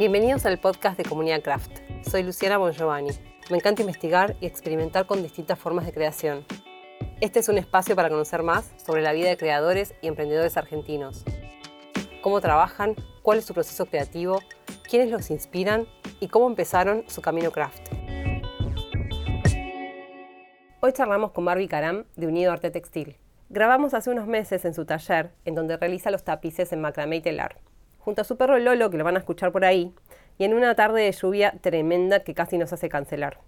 Bienvenidos al podcast de Comunidad Craft. Soy Luciana Bongiovanni. Me encanta investigar y experimentar con distintas formas de creación. Este es un espacio para conocer más sobre la vida de creadores y emprendedores argentinos. Cómo trabajan, cuál es su proceso creativo, quiénes los inspiran y cómo empezaron su camino craft. Hoy charlamos con Barbie Caram de Unido Arte Textil. Grabamos hace unos meses en su taller, en donde realiza los tapices en macramé y telar, junto a su perro Lolo, que lo van a escuchar por ahí, y en una tarde de lluvia tremenda que casi nos hace cancelar.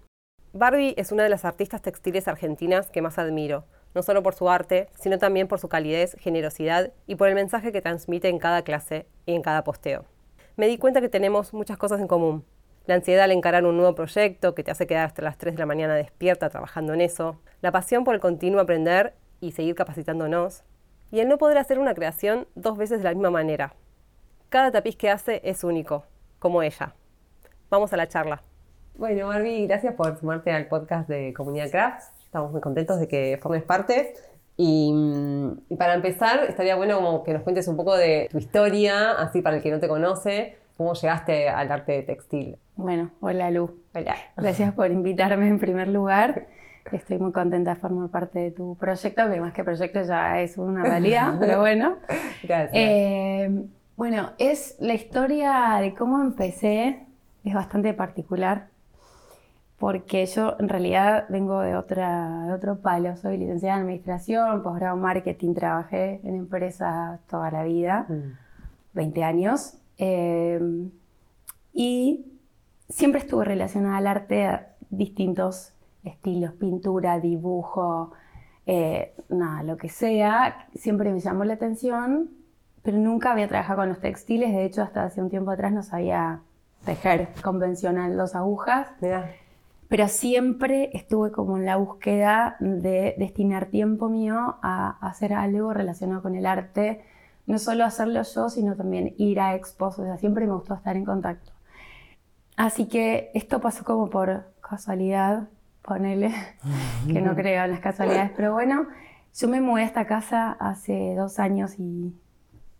Barbie es una de las artistas textiles argentinas que más admiro, no solo por su arte, sino también por su calidez, generosidad y por el mensaje que transmite en cada clase y en cada posteo. Me di cuenta que tenemos muchas cosas en común. La ansiedad al encarar un nuevo proyecto que te hace quedar hasta las 3 de la mañana despierta trabajando en eso, la pasión por el continuo aprender y seguir capacitándonos, y el no poder hacer una creación dos veces de la misma manera. Cada tapiz que hace es único, como ella. Vamos a la charla. Bueno, Barbie, gracias por sumarte al podcast de Comunidad Crafts. Estamos muy contentos de que formes parte. Y, y, para empezar, estaría bueno como que nos cuentes un poco de tu historia, así para el que no te conoce, cómo llegaste al arte textil. Bueno, hola Lu. Hola. Gracias por invitarme en primer lugar. Estoy muy contenta de formar parte de tu proyecto, que más que proyecto ya es una realidad, pero bueno. Gracias. Eh, bueno, es la historia de cómo empecé, es bastante particular, porque yo en realidad vengo de, otra, de otro palo, soy licenciada en Administración, posgrado en Marketing, trabajé en empresas toda la vida, Mm. 20 años, eh, y siempre estuve relacionada al arte a distintos estilos, pintura, dibujo, eh, nada, lo que sea, siempre me llamó la atención, pero nunca había trabajado con los textiles, de hecho hasta hace un tiempo atrás no sabía tejer convencional dos agujas, pero siempre estuve como en la búsqueda de destinar tiempo mío a hacer algo relacionado con el arte, no solo hacerlo yo, sino también ir a expos, o sea, siempre me gustó estar en contacto. Así que esto pasó como por casualidad, ponele, que no creo en las casualidades, pero bueno, yo me mudé a esta casa hace dos años y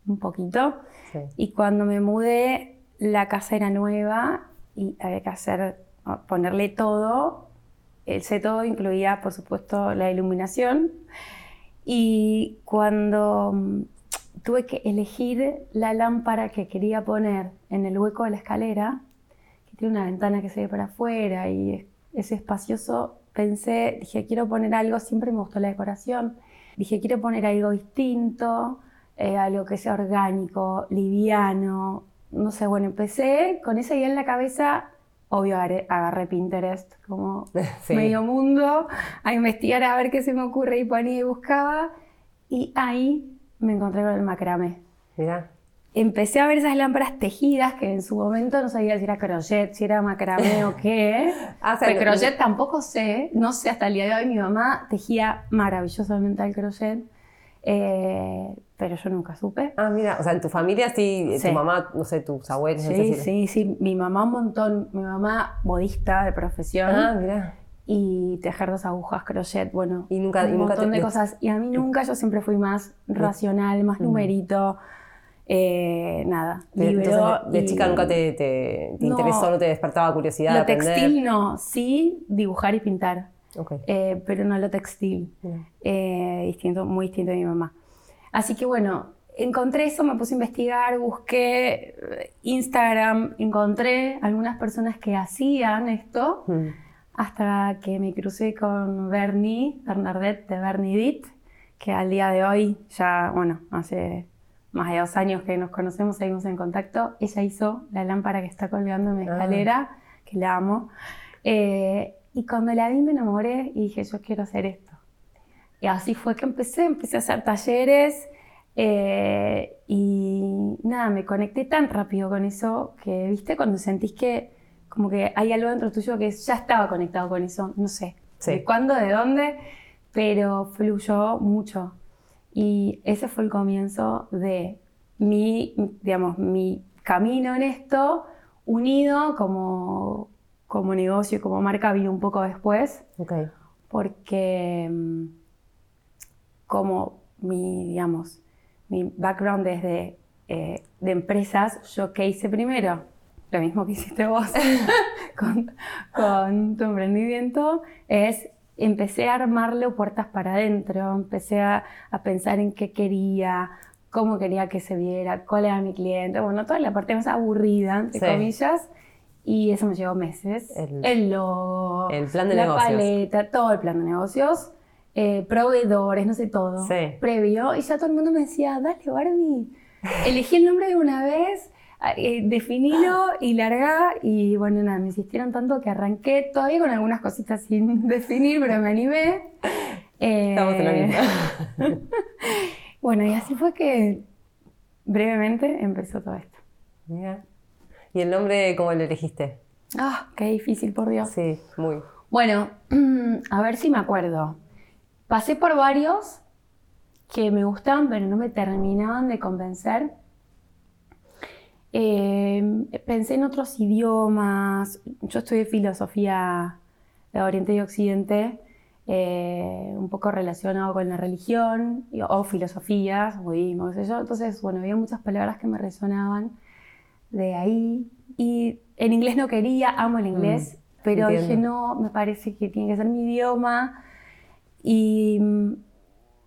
un poquito, sí. y cuando me mudé, la casa era nueva y había que hacer, ponerle todo. Ese todo incluía, por supuesto, la iluminación. Y cuando mm, tuve que elegir la lámpara que quería poner en el hueco de la escalera, que tiene una ventana que se ve para afuera y es espacioso, pensé, dije, quiero poner algo, siempre me gustó la decoración, dije, quiero poner algo distinto, eh, algo que sea orgánico, liviano, no sé, bueno, empecé con esa idea en la cabeza, obvio agarré, agarré Pinterest como Sí. medio mundo, a investigar a ver qué se me ocurre y ponía y buscaba, y ahí me encontré con el macramé. Mira, Empecé a ver esas lámparas tejidas que en su momento no sabía si era crochet, si era macramé o qué. Ah, o sea, Pero no- crochet tampoco sé, no sé hasta el día de hoy. Mi mamá tejía maravillosamente el crochet, eh, pero yo nunca supe. Ah, mira, o sea, en tu familia sí, Sí. tu mamá, no sé, tus abuelos, no sé Sí, si- sí, sí. Mi mamá un montón, mi mamá modista de profesión Ah, mira. y tejer dos agujas, crochet, bueno, Y nunca- un y nunca montón te- de cosas. Y a mí nunca, yo siempre fui más racional, más Mm. numerito, eh, nada, De, chica nunca te, te, te No. interesó, no te despertaba curiosidad Lo textil no, sí dibujar y pintar, Ok. eh, pero no lo textil. Eh, distinto, muy distinto de mi mamá. Así que bueno, encontré eso, me puse a investigar, busqué eh, Instagram, encontré algunas personas que hacían esto, Mm. hasta que me crucé con Bernie, Bernadette de Bernidit, que al día de hoy, ya, bueno, hace más de dos años que nos conocemos, seguimos en contacto, ella hizo la lámpara que está colgando en mi Ah. escalera, que la amo. Eh, y cuando la vi me enamoré y dije, yo quiero hacer esto. Y así fue que empecé, empecé a hacer talleres eh, y nada, me conecté tan rápido con eso que, viste, cuando sentís que como que hay algo dentro tuyo que ya estaba conectado con eso, no sé, Sí. de cuándo, de dónde, pero fluyó mucho. Y ese fue el comienzo de mi, digamos, mi camino en esto, unido como, como negocio, como marca, vino un poco después, Ok. porque mm, como mi, digamos, mi background desde eh, de empresas, yo qué hice primero, lo mismo que hiciste vos con, con tu emprendimiento, es empecé a armarlo puertas para adentro, empecé a, a, pensar en qué quería, cómo quería que se viera, cuál era mi cliente, bueno, toda la parte más aburrida, entre comillas, y eso me llevó meses. El, el logo, el plan de la negocios. paleta, todo el plan de negocios, eh, proveedores, no sé todo, Sí. previo, y ya todo el mundo me decía, dale Barbie, elegí el nombre de una vez, eh, definilo y larga, y bueno, nada, me insistieron tanto que arranqué todavía con algunas cositas sin definir, pero me animé. Eh, Estamos en la misma. bueno, y así fue que brevemente empezó todo esto. Mira. ¿Y el nombre cómo lo elegiste? Ah, qué difícil, por Dios. Sí, muy. Bueno, a ver si me acuerdo. Pasé por varios que me gustaban, pero no me terminaban de convencer. Eh, pensé en otros idiomas. Yo estudié filosofía de Oriente y Occidente, eh, un poco relacionado con la religión o filosofías, budismo, qué sé yo. Entonces, bueno, había muchas palabras que me resonaban de ahí. Y en inglés no quería, amo el inglés, pero dije, no, me parece que tiene que ser mi idioma. Y,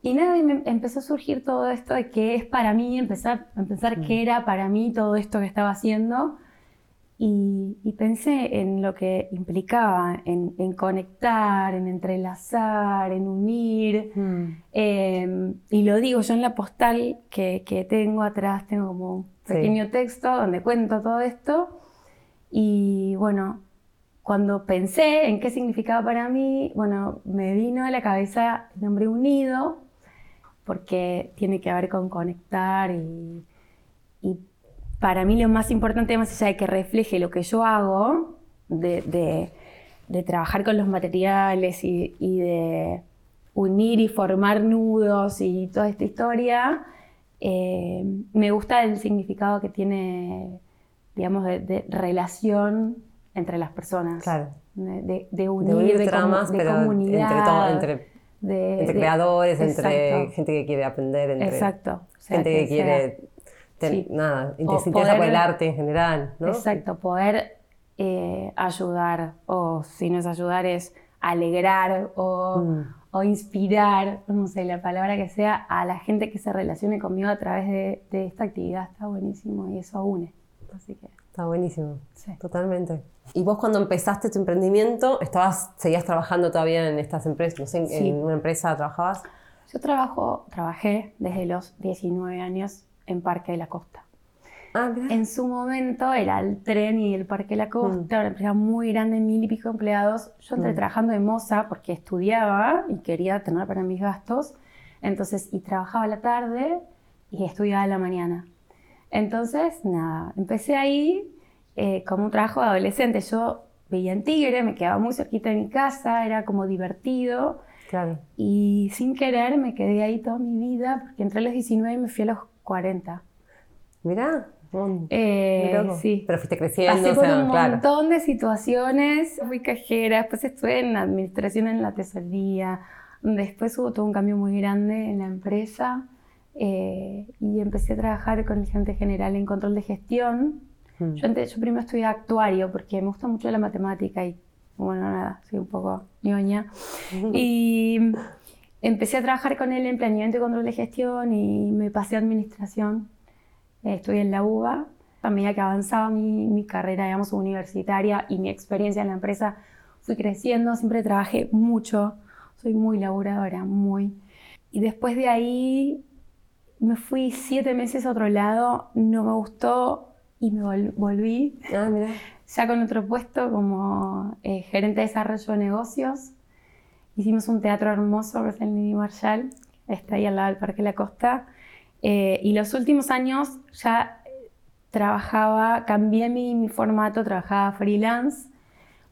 y nada, y me empezó a surgir todo esto de que es para mí, empezar a pensar qué era para mí todo esto que estaba haciendo. Y, y pensé en lo que implicaba, en, en conectar, en entrelazar, en unir. Eh, y lo digo yo en la postal que, que tengo atrás, tengo como un Sí. pequeño texto donde cuento todo esto. Y bueno, cuando pensé en qué significaba para mí, bueno, me vino a la cabeza el nombre unido, porque tiene que ver con conectar y, y para mí lo más importante, más allá de que refleje lo que yo hago, de, de- trabajar con los materiales y, de unir y formar nudos y toda esta historia, eh, me gusta el significado que tiene, digamos, de relación entre las personas. Claro. De, unir, De unir de, tramas, de pero comunidad. entre, todo, entre, de- entre de- creadores, entre gente que quiere aprender, entre Exacto. O sea, gente que, quiere ten- Sí. nada, interesa por poder- el arte en general, ¿no? Exacto, poder eh, ayudar, o si no es ayudar, es alegrar o, Mm. o inspirar, no sé, la palabra que sea, a la gente que se relacione conmigo a través de, de esta actividad. Está buenísimo y eso une. Así que, Está buenísimo. sí. Totalmente. ¿Y vos cuando empezaste tu emprendimiento, estabas, seguías trabajando todavía en estas empresas? No sé, en, Sí. en una empresa trabajabas? Yo trabajo, trabajé desde los 19 años en Parque de la Costa. Ah. En su momento era el tren y el Parque de la Costa, una empresa muy grande, mil y pico empleados. Yo entré Mm. trabajando de moza porque estudiaba y quería tener para mis gastos. Entonces, y trabajaba a la tarde y estudiaba a la mañana. Entonces, nada, empecé ahí eh, como un trabajo de adolescente. Yo veía en Tigre, me quedaba muy cerquita de mi casa, era como divertido. Claro. Y sin querer me quedé ahí toda mi vida porque entré a los 19 y me fui a los 40. Mirá. un- Eh, sí. Pero fuiste creciendo, Pasé o por sea, un claro. montón de situaciones, fui cajera, después estuve en administración en la tesorería, después hubo todo un cambio muy grande en la empresa eh, y empecé a trabajar con el gerente general en control de gestión. Mm. Yo, antes, yo primero estudié actuario porque me gusta mucho la matemática y bueno, nada, soy un poco ñoña. Y empecé a trabajar con él en planeamiento y control de gestión y me pasé a administración. Eh, estudié en la UBA. A medida que avanzaba mi, mi carrera, digamos, universitaria y mi experiencia en la empresa, fui creciendo. Siempre trabajé mucho. Soy muy laburadora, muy. Y después de ahí me fui siete meses a otro lado. No me gustó y me vol- volví Ah, mirá. ya con otro puesto como eh, gerente de desarrollo de negocios. Hicimos un teatro hermoso que es el Nini Marshall, está ahí al lado del Parque La Costa. Eh, y los últimos años ya eh, trabajaba, cambié mi, mi formato, trabajaba freelance,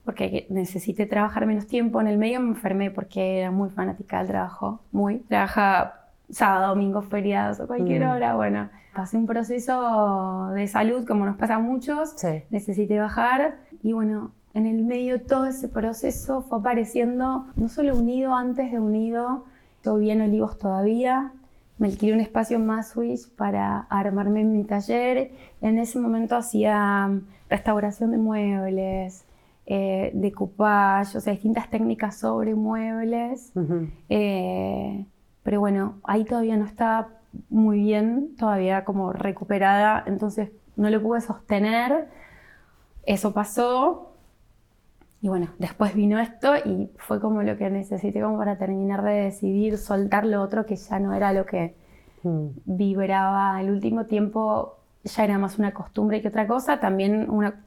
porque necesité trabajar menos tiempo. En el medio me enfermé porque era muy fanática del trabajo, muy. Trabajaba sábado, domingo, feriados o cualquier Mm. hora. Bueno, pasé un proceso de salud como nos pasa a muchos Sí. necesité bajar y bueno, en el medio todo ese proceso fue apareciendo no solo unido antes de unido, yo vivía en Olivos todavía me alquilé un espacio en Maswich para armarme en mi taller. En ese momento hacía mm, restauración de muebles, eh, decoupage, o sea, distintas técnicas sobre muebles. Eh, pero bueno, ahí todavía no estaba muy bien, todavía como recuperada, entonces no lo pude sostener. Eso pasó. Y bueno, después vino esto y fue como lo que necesité como para terminar de decidir soltar lo otro que ya no era lo que mm. vibraba. El último tiempo ya era más una costumbre que otra cosa. También una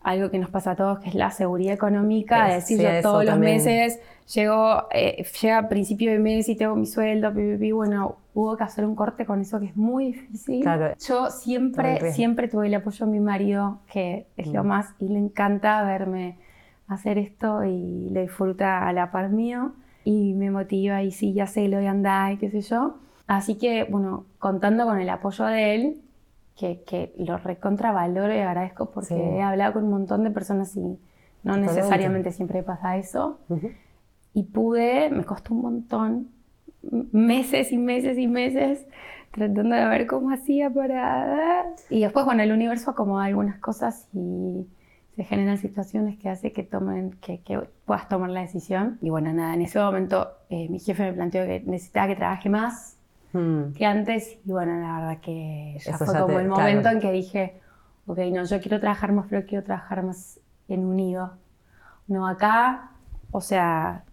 algo que nos pasa a todos, que es la seguridad económica, es, decir, yo todos los meses llego, eh, llega a principio de mes y tengo mi sueldo, bueno, hubo que hacer un corte con eso que es muy difícil. Yo siempre, siempre tuve el apoyo de mi marido, que es lo mm. más, y le encanta verme hacer esto y le disfruta a la par mío y me motiva y sí, ya sé, lo a andar y qué sé yo. Así que, bueno, contando con el apoyo de él, que, lo recontravaloro y agradezco porque he hablado con un montón de personas y no necesariamente siempre pasa eso. Y pude, me costó un montón, meses y meses y meses tratando de ver cómo hacía para... Y después, bueno, el universo acomoda algunas cosas y se generan situaciones que hace que tomen, que, puedas tomar la decisión. Y bueno, nada, en ese momento eh, mi jefe me planteó que necesitaba que trabaje más Hmm. que antes. Y bueno, la verdad que ya fue como el momento en que dije, ok, no, yo quiero trabajar más, pero quiero trabajar más en unido. No acá, o sea,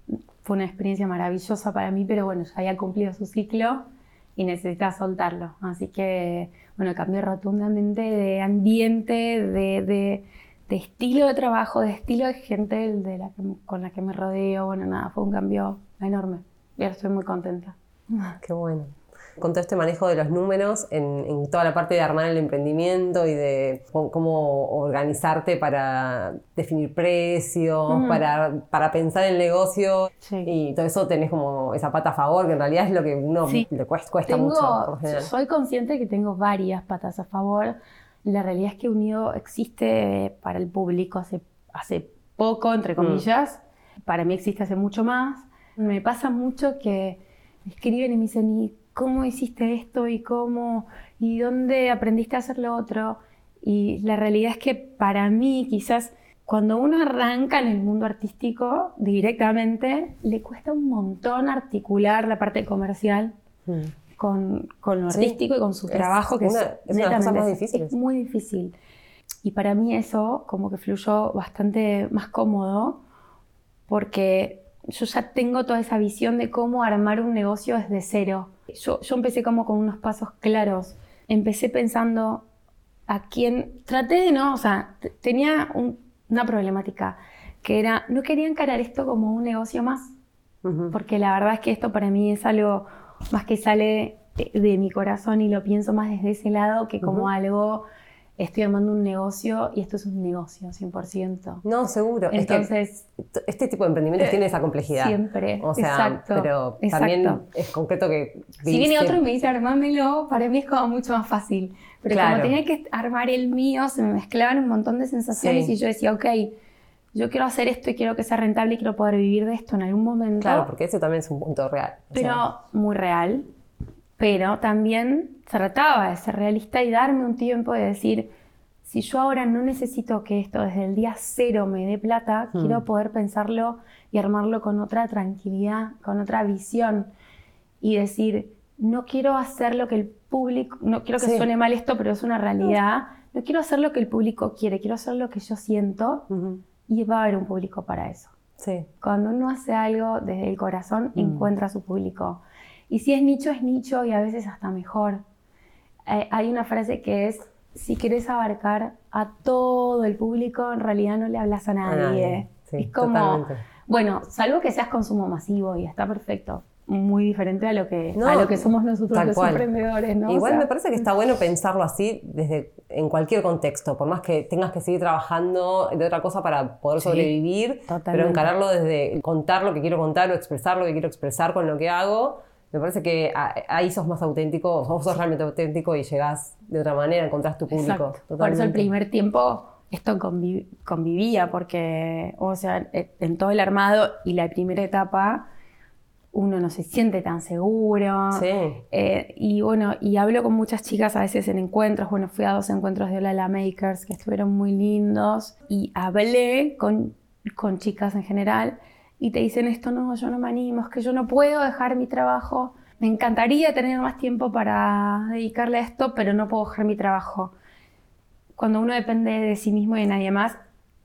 fue una experiencia maravillosa para mí, pero bueno, ya había cumplido su ciclo y necesitaba soltarlo. Así que, bueno, cambié rotundamente de ambiente, de, de, estilo de trabajo, de estilo de gente de la con la que me rodeo. Bueno, nada, fue un cambio enorme. Y ahora estoy muy contenta. Qué bueno con todo este manejo de los números en, toda la parte de armar el emprendimiento y de cómo organizarte para definir precios, para, para, pensar el negocio y todo eso tenés como esa pata a favor, que en realidad es lo que uno le cuesta, mucho. soy consciente de que tengo varias patas a favor. La realidad es que Unido existe para el público hace, hace poco, entre mm. comillas. Para mí existe hace mucho más. Me pasa mucho que escriben y me dicen, cómo hiciste esto y cómo y dónde aprendiste a hacer lo otro. Y la realidad es que para mí quizás cuando uno arranca en el mundo artístico directamente, le cuesta un montón articular la parte comercial mm. con, con, lo artístico y con su trabajo, que es, es muy difícil. Y para mí eso como que fluyó bastante más cómodo porque yo ya tengo toda esa visión de cómo armar un negocio desde cero. Yo, yo empecé como con unos pasos claros. Empecé pensando a quién... Traté de no, o sea, tenía una problemática que era, no quería encarar esto como un negocio más, porque la verdad es que esto para mí es algo más que sale de, mi corazón y lo pienso más desde ese lado que como algo estoy armando un negocio y esto es un negocio, 100%. No, seguro. Entonces, este tipo de emprendimientos tiene esa complejidad. Siempre. O sea, exacto, pero también es concreto que... Si viene otro y me dice armámelo, para mí es como mucho más fácil. Pero como tenía que armar el mío, se me mezclaban un montón de sensaciones y yo decía, ok, yo quiero hacer esto y quiero que sea rentable y quiero poder vivir de esto en algún momento. Claro, porque ese también es un punto real. Pero muy real pero también trataba de ser realista y darme un tiempo de decir, si yo ahora no necesito que esto desde el día cero me dé plata, hmm. quiero poder pensarlo y armarlo con otra tranquilidad, con otra visión y decir, no quiero hacer lo que el público, no quiero que suene mal esto, pero es una realidad, no quiero hacer lo que el público quiere, quiero hacer lo que yo siento y va a haber un público para eso. Cuando uno hace algo desde el corazón, hmm. encuentra a su público. Y si es nicho, es nicho y a veces hasta mejor. Eh, hay una frase que es, si quieres abarcar a todo el público, en realidad no le hablas a nadie. es como, bueno, salvo que seas consumo masivo y está perfecto. Muy diferente a lo que, a lo que somos nosotros los emprendedores, ¿no? Igual me parece que está bueno pensarlo así desde en cualquier contexto, por más que tengas que seguir trabajando de otra cosa para poder sobrevivir, pero encararlo desde contar lo que quiero contar o expresar lo que quiero expresar con lo que hago, me parece que ahí sos más auténtico, vos sos realmente auténtico y llegás de otra manera, encontrás tu público. Por eso el primer tiempo esto convivía, porque, o sea, e, en todo el armado y la primera etapa, uno no se siente tan seguro. Sí. Eh, y bueno, y hablo con muchas chicas a veces en encuentros. Bueno, fui a dos encuentros de Hola Makers que estuvieron muy lindos. Y hablé con, con chicas en general y te dicen esto, no, yo no me animo, es que yo no puedo dejar mi trabajo. Me encantaría tener más tiempo para dedicarle a esto, pero no puedo dejar mi trabajo. Cuando uno depende de sí mismo y de nadie más,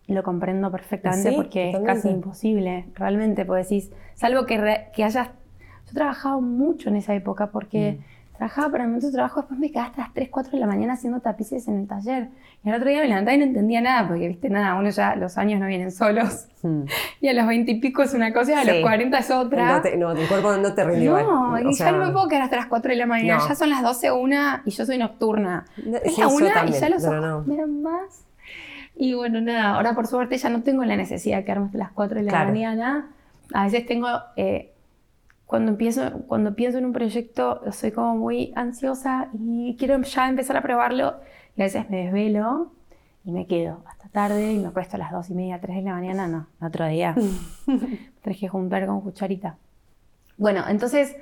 lo comprendo perfectamente Sí, porque es casi imposible, realmente, pues decís, salvo que, re- que hayas... Yo he trabajado mucho en esa época porque trabajaba para otro trabajo, después me quedaba hasta las 3, 4 de la mañana haciendo tapices en el taller. Y al otro día me levantaba y no entendía nada, porque, viste, nada, uno ya, los años no vienen solos. Mm. Y a los 20 y pico es una cosa y a los Sí. 40 es otra. No, te- no, tu cuerpo no te rinde igual. No, O y sea, ya no me puedo quedar hasta las 4 de la mañana. No. Ya son las 12, una y yo soy nocturna. No, Es la una y ya los ojos no. me dan más. Y bueno, nada, ahora por suerte ya no tengo la necesidad de quedarme hasta las 4 de la Claro. mañana. A veces tengo, eh, cuando, empiezo, cuando pienso en un proyecto, soy como muy ansiosa y quiero ya empezar a probarlo. Y a veces me desvelo y me quedo hasta tarde y me acuesto a las 2 y media, 3 de la mañana. No, otro día. Tenés que juntar con cucharita. Bueno, entonces,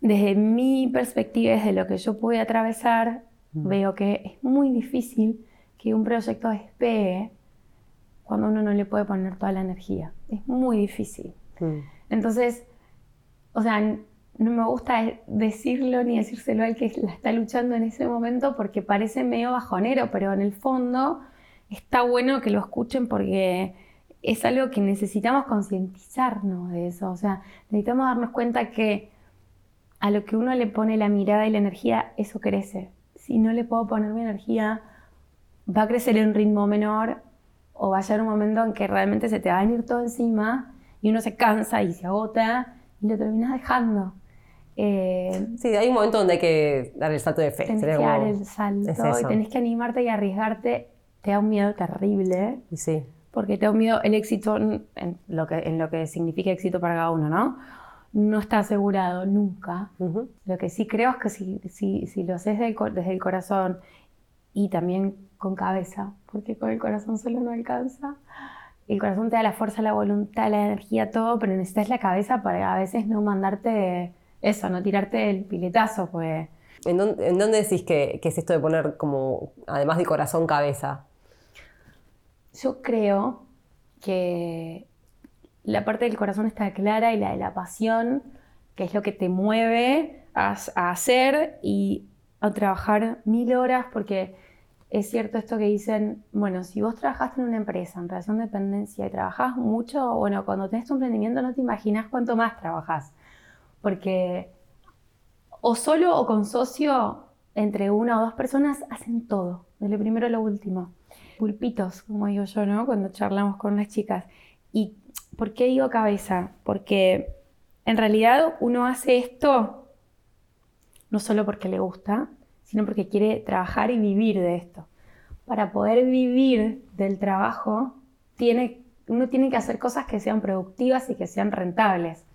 desde mi perspectiva, desde lo que yo pude atravesar, veo que es muy difícil que un proyecto despegue cuando uno no le puede poner toda la energía. Es muy difícil. Mm. Entonces, o sea, no me gusta e- decirlo ni decírselo al que la está luchando en ese momento porque parece medio bajonero, pero en el fondo está bueno que lo escuchen porque es algo que necesitamos concientizarnos de eso. O sea, necesitamos darnos cuenta que a lo que uno le pone la mirada y la energía, eso crece. Si no le puedo poner mi energía, va a crecer en un ritmo menor o va a llegar un momento en que realmente se te va a venir todo encima y uno se cansa y se agota y lo terminas dejando. Eh, Sí, hay un momento donde hay que dar el salto de fe. tenés que dar el salto es y tenés que animarte y arriesgarte. Te da un miedo terrible, Y Sí. porque te da un miedo el éxito en lo que, en lo que significa éxito para cada uno, ¿no? No está asegurado nunca. Ujú. Lo que sí creo es que si, si, si lo haces desde el corazón y también con cabeza, porque con el corazón solo no alcanza. El corazón te da la fuerza, la voluntad, la energía, todo, pero necesitas la cabeza para a veces no mandarte eso, no tirarte el piletazo, pues. ¿En dónde, en dónde decís que, que es esto de poner como, además de corazón, cabeza? Yo creo que la parte del corazón está clara y la de la pasión, que es lo que te mueve a, a hacer y a trabajar mil horas, porque es cierto esto que dicen, bueno, si vos trabajaste en una empresa en relación de dependencia y trabajás mucho, bueno, cuando tenés tu emprendimiento no te imaginas cuánto más trabajás, porque o solo o con socio, entre una o dos personas, hacen todo, de lo primero a lo último. Pulpitos, como digo yo, ¿no? Cuando charlamos con las chicas. ¿Y por qué digo cabeza? Porque en realidad uno hace esto no solo porque le gusta, sino porque quiere trabajar y vivir de esto. Para poder vivir del trabajo, tiene, uno tiene que hacer cosas que sean productivas y que sean rentables.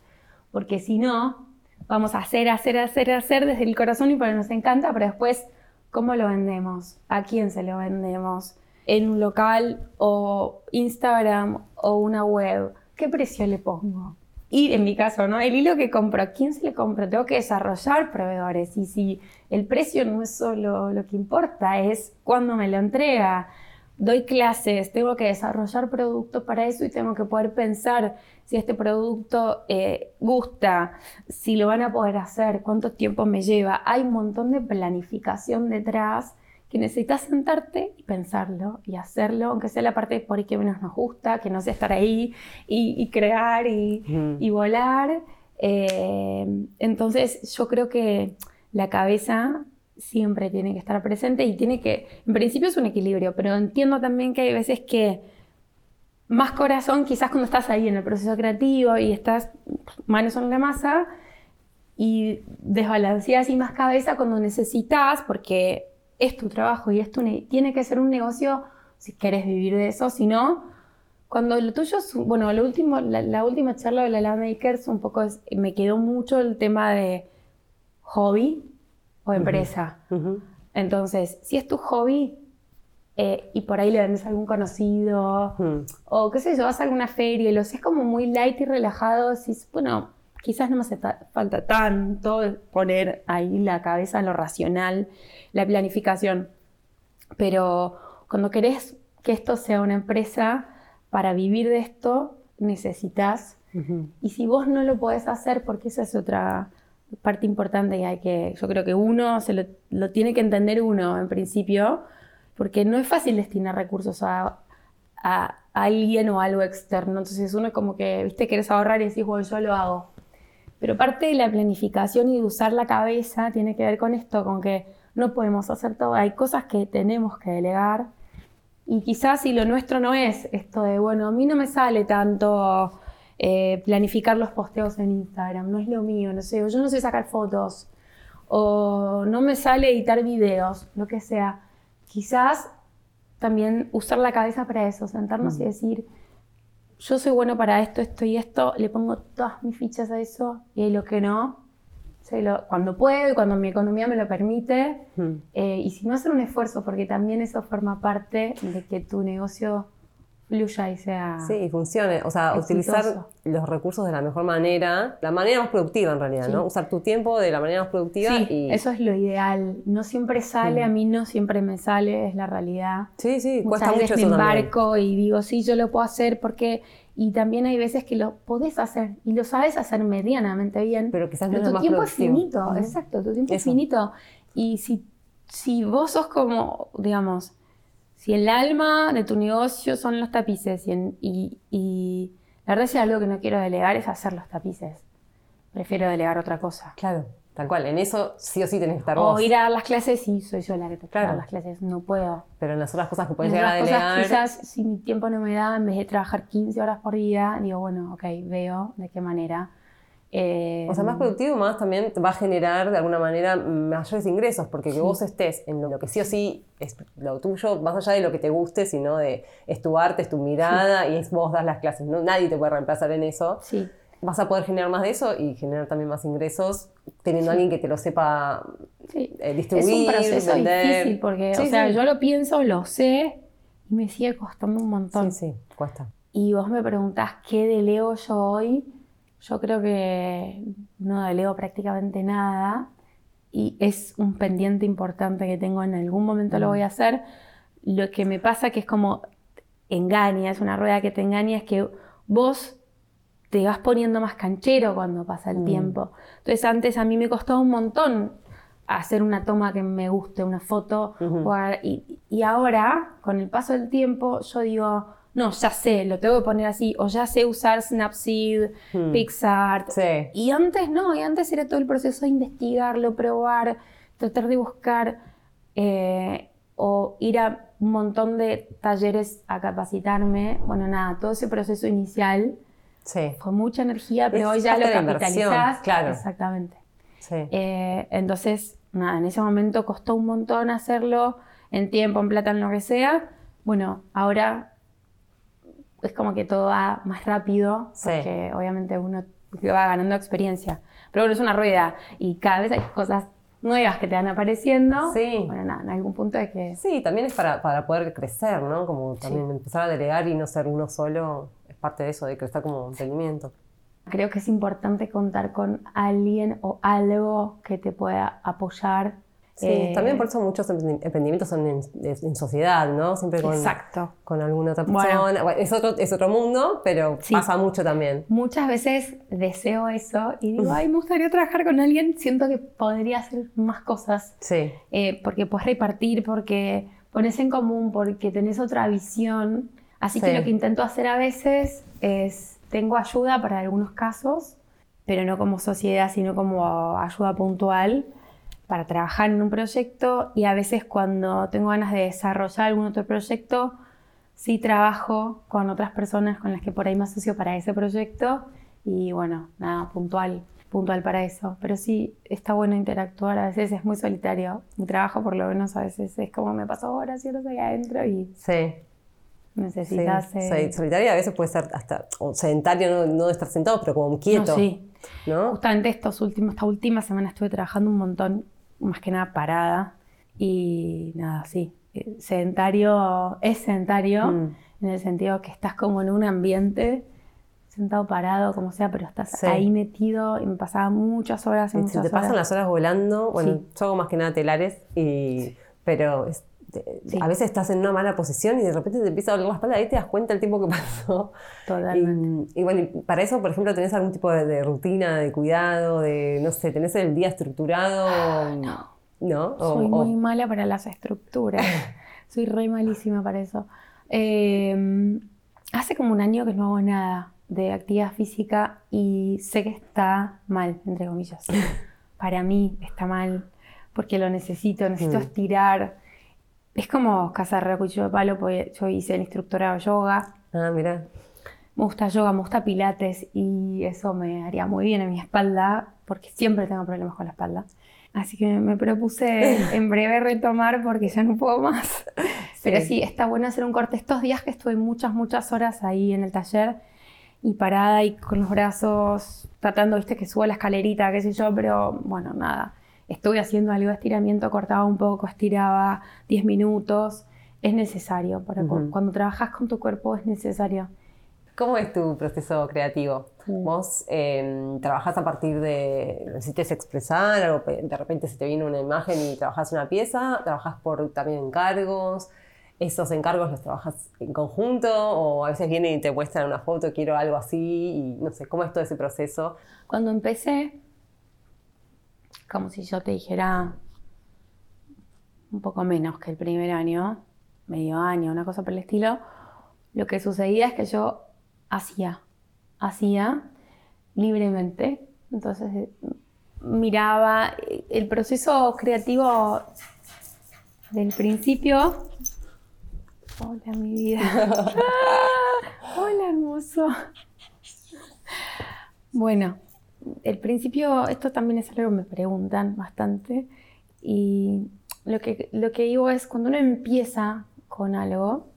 Porque si no, vamos a hacer, hacer, hacer, hacer desde el corazón y porque nos encanta, pero después, ¿cómo lo vendemos? ¿A quién se lo vendemos? ¿En un local o Instagram o una web? ¿Qué precio le pongo? Y en mi caso, ¿no? El hilo que compro, ¿a quién se le compra? Tengo que desarrollar proveedores. Y si el precio no es solo lo que importa, es cuándo me lo entrega. Doy clases, tengo que desarrollar productos para eso y tengo que poder pensar si este producto eh, gusta, si lo van a poder hacer, cuánto tiempo me lleva. Hay un montón de planificación detrás que necesitas sentarte y pensarlo y hacerlo, aunque sea la parte por ahí que menos nos gusta, que no sea estar ahí y, y crear y, Ujú. y volar. Eh, entonces yo creo que la cabeza siempre tiene que estar presente y tiene que, en principio es un equilibrio, pero entiendo también que hay veces que más corazón quizás cuando estás ahí en el proceso creativo y estás manos en la masa y desbalanceas y más cabeza cuando necesitas porque es tu trabajo y es tu ne- tiene que ser un negocio si quieres vivir de eso, si no, cuando lo tuyo es, bueno, lo último, la, la última charla de la La Makers un poco es- me quedó mucho el tema de hobby o empresa. Entonces, si es tu hobby eh, y por ahí le vendes a algún conocido o qué sé yo, vas a alguna feria y lo haces como muy light y relajado, decís, bueno, quizás no me hace falta tanto poner ahí la cabeza en lo racional, la planificación, pero cuando querés que esto sea una empresa, para vivir de esto necesitas. Y si vos no lo podés hacer, porque esa es otra parte importante que hay que, yo creo que uno se lo, tiene que entender uno en principio, porque no es fácil destinar recursos a, a, alguien o algo externo. Entonces uno es como que, viste, querés ahorrar y decís, bueno, yo lo hago. Pero parte de la planificación y de usar la cabeza tiene que ver con esto, con que no podemos hacer todo. Hay cosas que tenemos que delegar. Y quizás si lo nuestro no es esto de, bueno, a mí no me sale tanto eh, planificar los posteos en Instagram, no es lo mío, no sé, yo no sé sacar fotos, o no me sale editar videos, lo que sea. Quizás también usar la cabeza para eso, sentarnos y mm. decir, yo soy bueno para esto, esto y esto, le pongo todas mis fichas a eso y lo que no, cuando puedo y cuando mi economía me lo permite. Mm. Eh, y si no hacer un esfuerzo, porque también eso forma parte de que tu negocio fluya y sea. Sí, funcione. O sea, utilizar los recursos de la mejor manera, la manera más productiva en realidad, ¿no? Usar tu tiempo de la manera más productiva. Sí, eso es lo ideal. No siempre sale, a mí no siempre me sale, es la realidad. Sí, sí, cuesta mucho me embarco y digo, sí, yo lo puedo hacer porque. Y también hay veces que lo podés hacer y lo sabes hacer medianamente bien. Pero quizás no es tu tiempo es finito, exacto, tu tiempo es finito. Y si, si vos sos como, digamos, si el alma de tu negocio son los tapices y, la verdad es que algo que no quiero delegar es hacer los tapices. Prefiero delegar otra cosa. Claro, tal cual. En eso sí o sí tenés que estar vos. O ir a dar las clases, sí, soy yo la que te claro. dar las clases. No puedo. Pero en las otras cosas que puedes llegar a delegar... quizás, si mi tiempo no me da, en vez de trabajar 15 horas por día, digo, bueno, ok, veo de qué manera eh, o sea, más productivo, más también va a generar de alguna manera mayores ingresos, porque que vos estés en lo que sí o sí es lo tuyo, más allá de lo que te guste, sino de es tu arte, es tu mirada y es vos das las clases. ¿no? Nadie te puede reemplazar en eso. Sí. Vas a poder generar más de eso y generar también más ingresos teniendo a alguien que te lo sepa eh, distribuir. Es un proceso difícil porque, o sea, yo lo pienso, lo sé y me sigue costando un montón. Sí, sí, cuesta. Y vos me preguntás qué delego yo hoy yo creo que no delego prácticamente nada y es un pendiente importante que tengo, en algún momento lo mm. voy a hacer. Lo que me pasa que es como engaña, es una rueda que te engaña, es que vos te vas poniendo más canchero cuando pasa el mm. tiempo. Entonces antes a mí me costó un montón hacer una toma que me guste, una foto, y, y ahora, con el paso del tiempo, yo digo, no, ya sé, lo tengo que poner así, o ya sé usar Snapseed, hmm. PixArt. Sí. Y antes no, y antes era todo el proceso de investigarlo, probar, tratar de buscar, eh, o ir a un montón de talleres a capacitarme. Bueno, nada, todo ese proceso inicial sí. fue mucha energía, pero hoy ya lo capitalizás. Claro. Exactamente. Sí. Eh, entonces, nada, en ese momento costó un montón hacerlo, en tiempo, en plata, en lo que sea. Bueno, ahora es como que todo va más rápido, porque obviamente uno va ganando experiencia. Pero bueno, es una rueda y cada vez hay cosas nuevas que te van apareciendo. Sí. Bueno, nada, en algún punto hay que... Sí, también es para, para poder crecer, ¿no? Como también empezar a delegar y no ser uno solo, es parte de eso, de crecer como emprendimiento. Creo que es importante contar con alguien o algo que te pueda apoyar Sí, eh, también por eso muchos emprendimientos son en, sociedad, ¿no? Siempre con, exacto. con alguna otra persona. es, otro, es otro mundo, pero pasa mucho también. Muchas veces deseo eso y digo, ay, me gustaría trabajar con alguien, siento que podría hacer más cosas. Sí. Eh, porque puedes repartir, porque pones en común, porque tenés otra visión. Así que lo que intento hacer a veces es, tengo ayuda para algunos casos, pero no como sociedad, sino como ayuda puntual para trabajar en un proyecto y a veces cuando tengo ganas de desarrollar algún otro proyecto, sí trabajo con otras personas con las que por ahí me asocio para ese proyecto y bueno, nada, puntual, puntual para eso. Pero sí, está bueno interactuar, a veces es muy solitario. Mi trabajo por lo menos a veces es como me pasó ahora, si ahora ahí adentro y... Sí. Necesitas... Sí. Solitario a veces puede ser hasta o sedentario, no, de estar sentado, pero como quieto. sí. ¿no? Justamente estos últimos, esta última semana estuve trabajando un montón más que nada parada. Y nada, sí, eh, sedentario es sedentario mm. en el sentido que estás como en un ambiente sentado, parado, como sea, pero estás ahí metido y me pasaba muchas horas y muchas te pasan las horas volando. Bueno, yo hago más que nada telares, y, pero a veces estás en una mala posición y de repente te empieza a doler la espalda y te das cuenta el tiempo que pasó. Totalmente. Y, bueno, para eso, por ejemplo, ¿tenés algún tipo de, rutina, de cuidado, de, no sé, tenés el día estructurado? Ah, no. ¿No? Soy muy mala para las estructuras. Soy re malísima para eso. Em, hace como un año que no hago nada de actividad física y sé que está mal, entre comillas. para mí está mal porque lo necesito, necesito mm. estirar es como cazar cuchillo de palo, porque yo hice el instructorado de yoga. Ah, mira. Me gusta yoga, me gusta pilates y eso me haría muy bien en mi espalda, porque siempre tengo problemas con la espalda. Así que me propuse en breve retomar porque ya no puedo más. Pero sí, está bueno hacer un corte. Estos días que estuve muchas, muchas horas ahí en el taller y parada y con los brazos tratando, viste, que suba la escalerita, qué sé yo, pero bueno, nada estuve haciendo algo de estiramiento, cortaba un poco, estiraba 10 minutos. Es necesario, para cuando trabajas con tu cuerpo es necesario. ¿Cómo es tu proceso creativo? ¿Vos eh, trabajás a partir de, necesites expresar algo, de repente se te viene una imagen y trabajas una pieza? ¿Trabajás por también encargos? ¿Esos encargos los trabajas en conjunto? ¿O a veces vienen y te muestran una foto, quiero algo así? Y no sé, ¿cómo es todo ese proceso? Cuando empecé, como si yo te dijera un poco menos que el primer año, medio año, una cosa por el estilo, lo que sucedía es que yo hacía, hacía libremente. Entonces miraba el proceso creativo del principio. Hola, mi vida. Hola, hermoso. Bueno, el principio, esto también es algo que me preguntan bastante. Y lo que, lo que digo es, cuando uno empieza con algo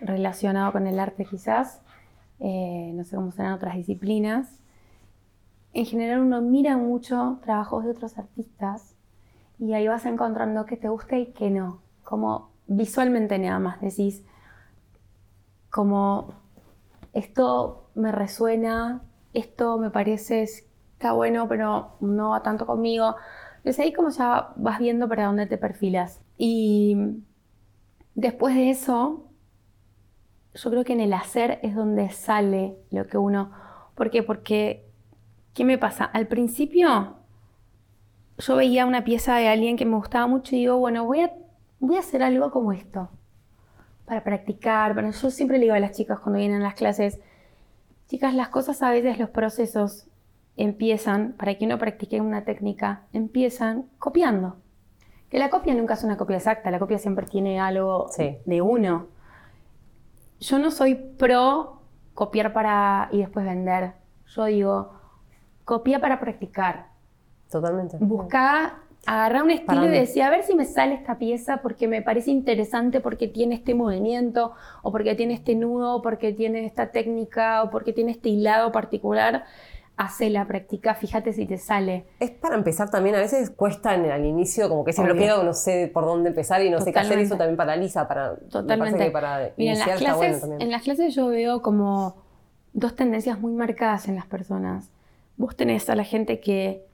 relacionado con el arte quizás, eh, no sé cómo serán otras disciplinas, en general uno mira mucho trabajos de otros artistas y ahí vas encontrando que te gusta y que no. Como visualmente nada más decís, como esto me resuena, esto me parece está bueno, pero no va tanto conmigo. Entonces ahí como ya vas viendo para dónde te perfilas. Y después de eso, yo creo que en el hacer es donde sale lo que uno... ¿Por qué? Porque, ¿qué me pasa? Al principio yo veía una pieza de alguien que me gustaba mucho y digo, bueno, voy a, voy a hacer algo como esto, para practicar. Pero yo siempre le digo a las chicas cuando vienen a las clases, Chicas, las cosas a veces, los procesos empiezan, para que uno practique una técnica, empiezan copiando. Que la copia nunca es una copia exacta, la copia siempre tiene algo de uno. Yo no soy pro copiar para y después vender. Yo digo, copia para practicar. Totalmente. Busca agarrar un estilo y decía, a ver si me sale esta pieza porque me parece interesante, porque tiene este movimiento, o porque tiene este nudo, o porque tiene esta técnica, o porque tiene este hilado particular. Hace la práctica, fíjate si te sale. Es para empezar también, a veces cuesta en, al inicio como que se bloquea o no sé por dónde empezar y no sé qué hacer, eso también paraliza para... Totalmente. para en, las clases, en las clases yo veo como dos tendencias muy marcadas en las personas. Vos tenés a la gente que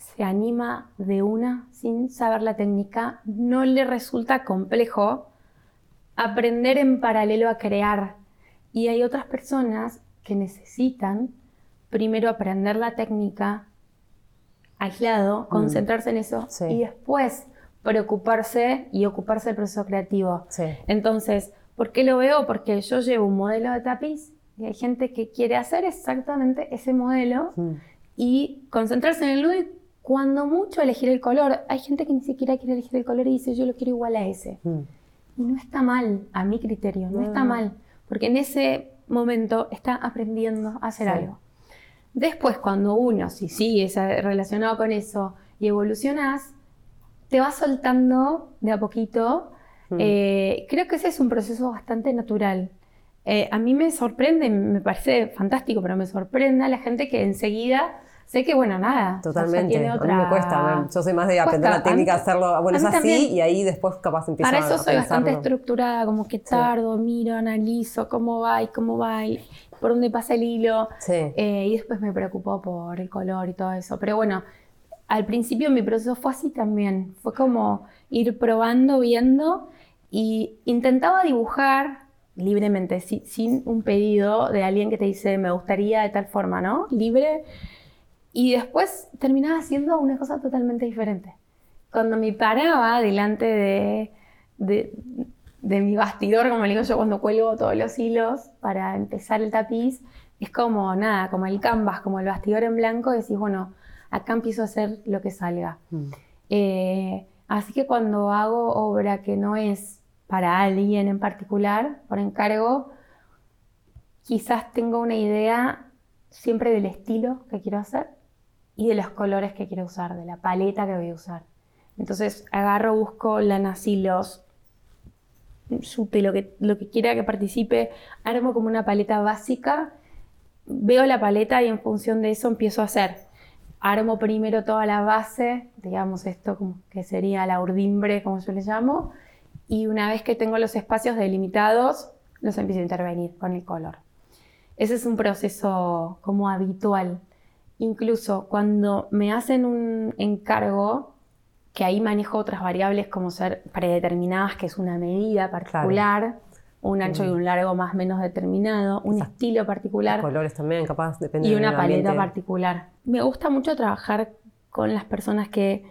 se anima de una sin saber la técnica, no le resulta complejo aprender en paralelo a crear. Y hay otras personas que necesitan primero aprender la técnica aislado, mm. concentrarse en eso y después preocuparse y ocuparse del proceso creativo. Entonces, ¿por qué lo veo? Porque yo llevo un modelo de tapiz y hay gente que quiere hacer exactamente ese modelo mm. y concentrarse en el cuando mucho elegir el color, hay gente que ni siquiera quiere elegir el color y dice yo lo quiero igual a ese. Mm. Y no está mal, a mi criterio, no, está mal, porque en ese momento está aprendiendo a hacer algo. Después, cuando uno, si sigues relacionado con eso y evolucionas, te vas soltando de a poquito. Mm. Eh, creo que ese es un proceso bastante natural. Eh, a mí me sorprende, me parece fantástico, pero me sorprende a la gente que enseguida sé que, bueno, nada. Totalmente. A mí me cuesta. Yo soy más de aprender la técnica, hacerlo. Bueno, es así y ahí después capaz empiezo a Para eso soy bastante estructurada, como que tardo, miro, analizo cómo va y cómo va y por dónde pasa el hilo. Eh, y después me preocupo por el color y todo eso. Pero bueno, al principio mi proceso fue así también. Fue como ir probando, viendo y intentaba dibujar libremente, sin un pedido de alguien que te dice me gustaría de tal forma, ¿no? Libre y después terminaba haciendo una cosa totalmente diferente. Cuando me paraba delante de, de, mi bastidor, como le digo yo cuando cuelgo todos los hilos para empezar el tapiz, es como nada, como el canvas, como el bastidor en blanco, decís, bueno, acá empiezo a hacer lo que salga. Mm. Eh, así que cuando hago obra que no es para alguien en particular, por encargo, quizás tengo una idea siempre del estilo que quiero hacer y de los colores que quiero usar, de la paleta que voy a usar. Entonces agarro, busco lanas, hilos, sute, lo que, lo que quiera que participe, armo como una paleta básica, veo la paleta y en función de eso empiezo a hacer. Armo primero toda la base, digamos esto como que sería la urdimbre, como yo le llamo, y una vez que tengo los espacios delimitados, los empiezo a intervenir con el color. Ese es un proceso como habitual Incluso cuando me hacen un encargo, que ahí manejo otras variables como ser predeterminadas, que es una medida particular, un ancho y un largo más o menos determinado, un estilo particular. colores también, capaz, depende Y una paleta particular. Me gusta mucho trabajar con las personas que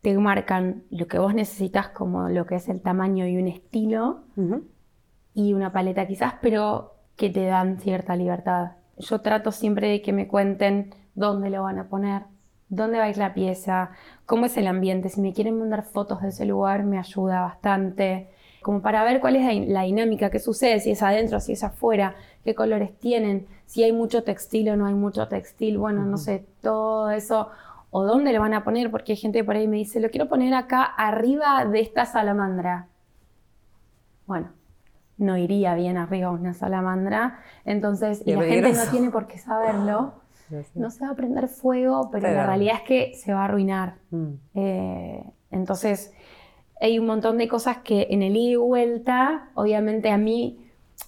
te marcan lo que vos necesitas como lo que es el tamaño y un estilo y una paleta quizás, pero que te dan cierta libertad. Yo trato siempre de que me cuenten dónde lo van a poner, dónde va a ir la pieza, cómo es el ambiente. Si me quieren mandar fotos de ese lugar, me ayuda bastante. Como para ver cuál es la dinámica, qué sucede, si es adentro, si es afuera, qué colores tienen, si hay mucho textil o no hay mucho textil, bueno, no sé, todo eso. O dónde lo van a poner, porque hay gente por ahí me dice, lo quiero poner acá arriba de esta salamandra. Bueno, no iría bien arriba una salamandra. Entonces, y la gente no tiene por qué saberlo no se va a prender fuego, pero la realidad es que se va a arruinar. Mm. Eh, entonces, hay un montón de cosas que en el ida y vuelta, obviamente a mí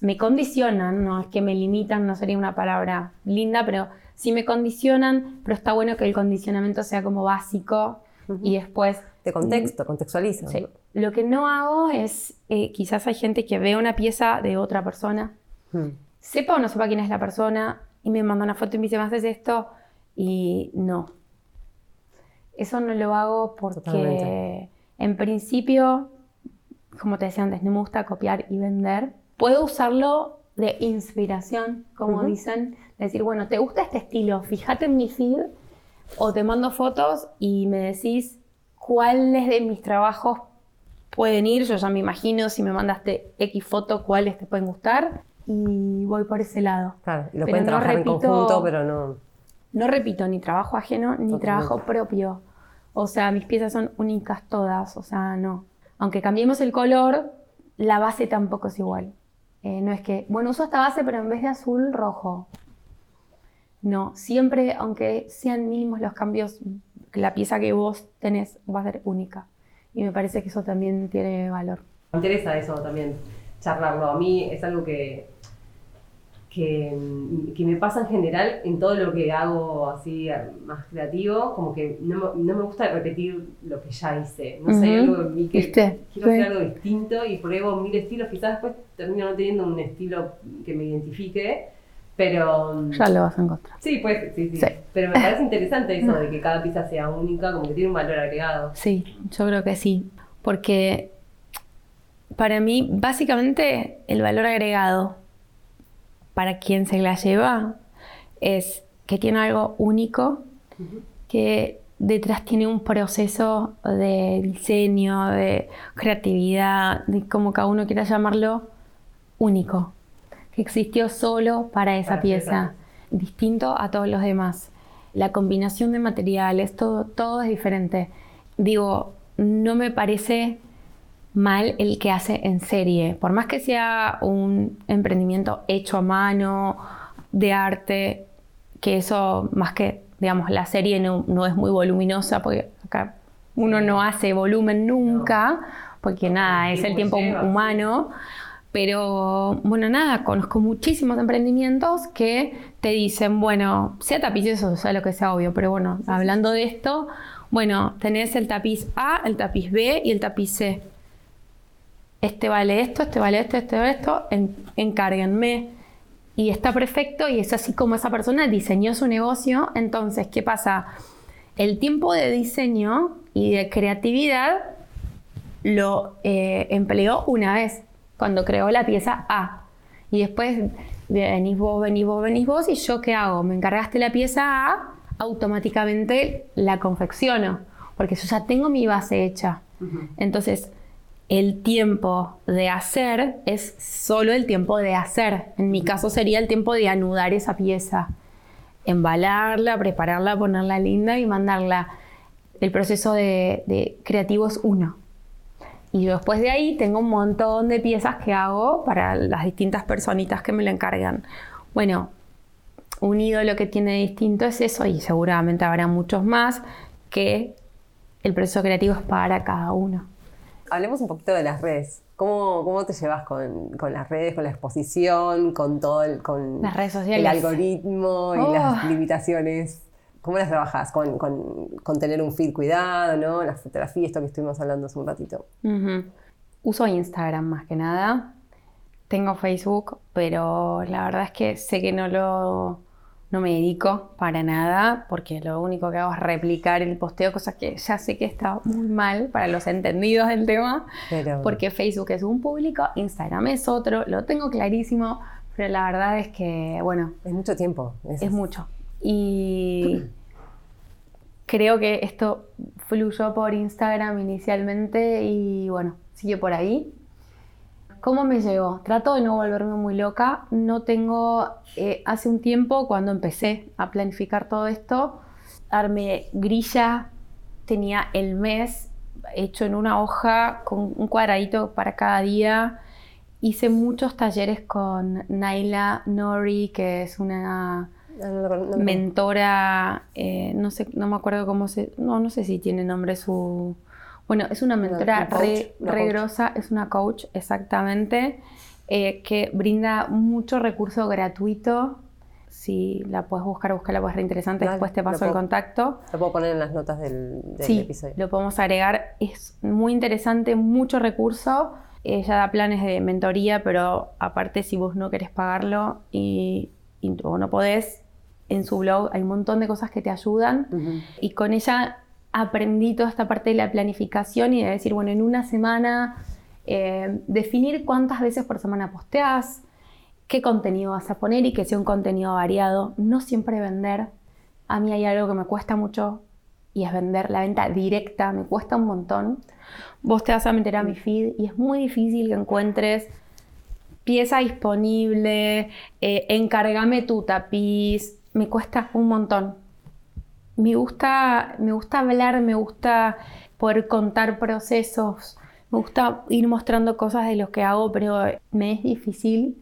me condicionan, no es que me limitan, no sería una palabra linda, pero sí me condicionan, pero está bueno que el condicionamiento sea como básico y después... De contexto, contextualiza. Sí. Lo que no hago es, eh, quizás hay gente que ve una pieza de otra persona, mm. sepa o no sepa quién es la persona, y me manda una foto y me dice, ¿me haces esto? Y no. Eso no lo hago porque en principio, como te decía antes, no me gusta copiar y vender. Puedo usarlo de inspiración, como dicen, decir, bueno, ¿te gusta este estilo? Fíjate en mi feed o te mando fotos y me decís cuáles de mis trabajos pueden ir. Yo ya me imagino si me mandaste X foto, cuáles te pueden gustar y voy por ese lado. Claro, y lo pueden trabajar en conjunto, pero no. No repito ni trabajo ajeno ni trabajo propio. O sea, mis piezas son únicas todas, o sea, no. Aunque cambiemos el color, la base tampoco es igual. Eh, no es que, bueno, uso esta base, pero en vez de azul, rojo. No, siempre, aunque sean mínimos los cambios, la pieza que vos tenés va a ser única. Y me parece que eso también tiene valor. Me interesa eso también, charlarlo. A mí es algo que que, que, me pasa en general en todo lo que hago así más creativo, como que no, no me gusta repetir lo que ya hice. No sé, algo en mí que quiero hacer algo distinto y pruebo mil estilos, quizás después termino no teniendo un estilo que me identifique, pero... Ya lo vas a encontrar. Sí, pues, sí, sí. Pero me parece interesante eso de que cada pieza sea única, como que tiene un valor agregado. Sí, yo creo que sí, porque para mí básicamente el valor agregado para quien se la lleva es que tiene algo único, que detrás tiene un proceso de diseño, de creatividad, de como cada uno quiera llamarlo, único, que existió solo para esa pieza, distinto a todos los demás. La combinación de materiales, todo, todo es diferente. Digo, no me parece mal el que hace en serie. Por más que sea un emprendimiento hecho a mano, de arte, que eso más que digamos, la serie no, no es muy voluminosa, porque acá uno no hace volumen nunca, porque nada, es el tiempo humano. Pero bueno, nada, conozco muchísimos emprendimientos que te dicen, bueno, sea tapiz eso, sea lo que sea obvio, pero bueno, hablando de esto, bueno, tenés el tapiz A, el tapiz B y el tapiz C. Este vale esto, este vale esto, este vale esto, encárguenme. Y está perfecto y es así como esa persona diseñó su negocio. Entonces, ¿qué pasa? El tiempo de diseño y de creatividad lo eh, empleó una vez, cuando creó la pieza A. Y después venís vos, venís vos, venís vos, y yo qué hago? Me encargaste la pieza A, automáticamente la confecciono, porque yo ya tengo mi base hecha. Entonces, el tiempo de hacer es solo el tiempo de hacer. En mi caso sería el tiempo de anudar esa pieza, embalarla, prepararla, ponerla linda y mandarla. El proceso de, de creativo es uno. Y después de ahí tengo un montón de piezas que hago para las distintas personitas que me lo encargan. Bueno, unido lo que tiene distinto es eso y seguramente habrá muchos más que el proceso creativo es para cada uno. Hablemos un poquito de las redes. ¿Cómo, cómo te llevas con, con, las redes, con la exposición, con todo el, con las redes sociales. el algoritmo y las oh. limitaciones? ¿Cómo las trabajas? Con, con, tener un feed cuidado, ¿no? La fotografía, esto que estuvimos hablando hace un ratito. Uso Instagram más que nada. Tengo Facebook, pero la verdad es que sé que no lo no me dedico para nada, porque lo único que hago es replicar el posteo, cosas que ya sé que está muy mal para los entendidos del tema, porque Facebook es un público, Instagram es otro, lo tengo clarísimo, pero la verdad es que, bueno... Es mucho tiempo. Es mucho. Y creo que esto fluyó por Instagram inicialmente y bueno, sigue por ahí. ¿Cómo me llegó? Trato de no volverme muy loca. No tengo, eh, hace un tiempo cuando empecé a planificar todo esto, armé grilla, tenía el mes hecho en una hoja con un cuadradito para cada día. Hice muchos talleres con Naila Nori, que es una mentora, eh, no sé, no me acuerdo cómo se, no, no sé si tiene nombre su, bueno, es una mentora re, grosa, es una coach exactamente, eh, que brinda mucho recurso gratuito. Si la puedes buscar, buscarla, pues re interesante. Después te paso el contacto. Lo puedo poner en las notas del, del sí, episodio. Lo podemos agregar. Es muy interesante, mucho recurso. Ella da planes de mentoría, pero aparte, si vos no querés pagarlo y o no podés, en su blog hay un montón de cosas que te ayudan y con ella aprendí toda esta parte de la planificación y de decir, bueno, en una semana eh, definir cuántas veces por semana posteas, qué contenido vas a poner y que sea un contenido variado, no siempre vender. A mí hay algo que me cuesta mucho y es vender la venta directa, me cuesta un montón. Vos te vas a meter a mi feed y es muy difícil que encuentres pieza disponible, eh, encárgame tu tapiz, me cuesta un montón. Me gusta, me gusta hablar, me gusta poder contar procesos, me gusta ir mostrando cosas de lo que hago, pero me es difícil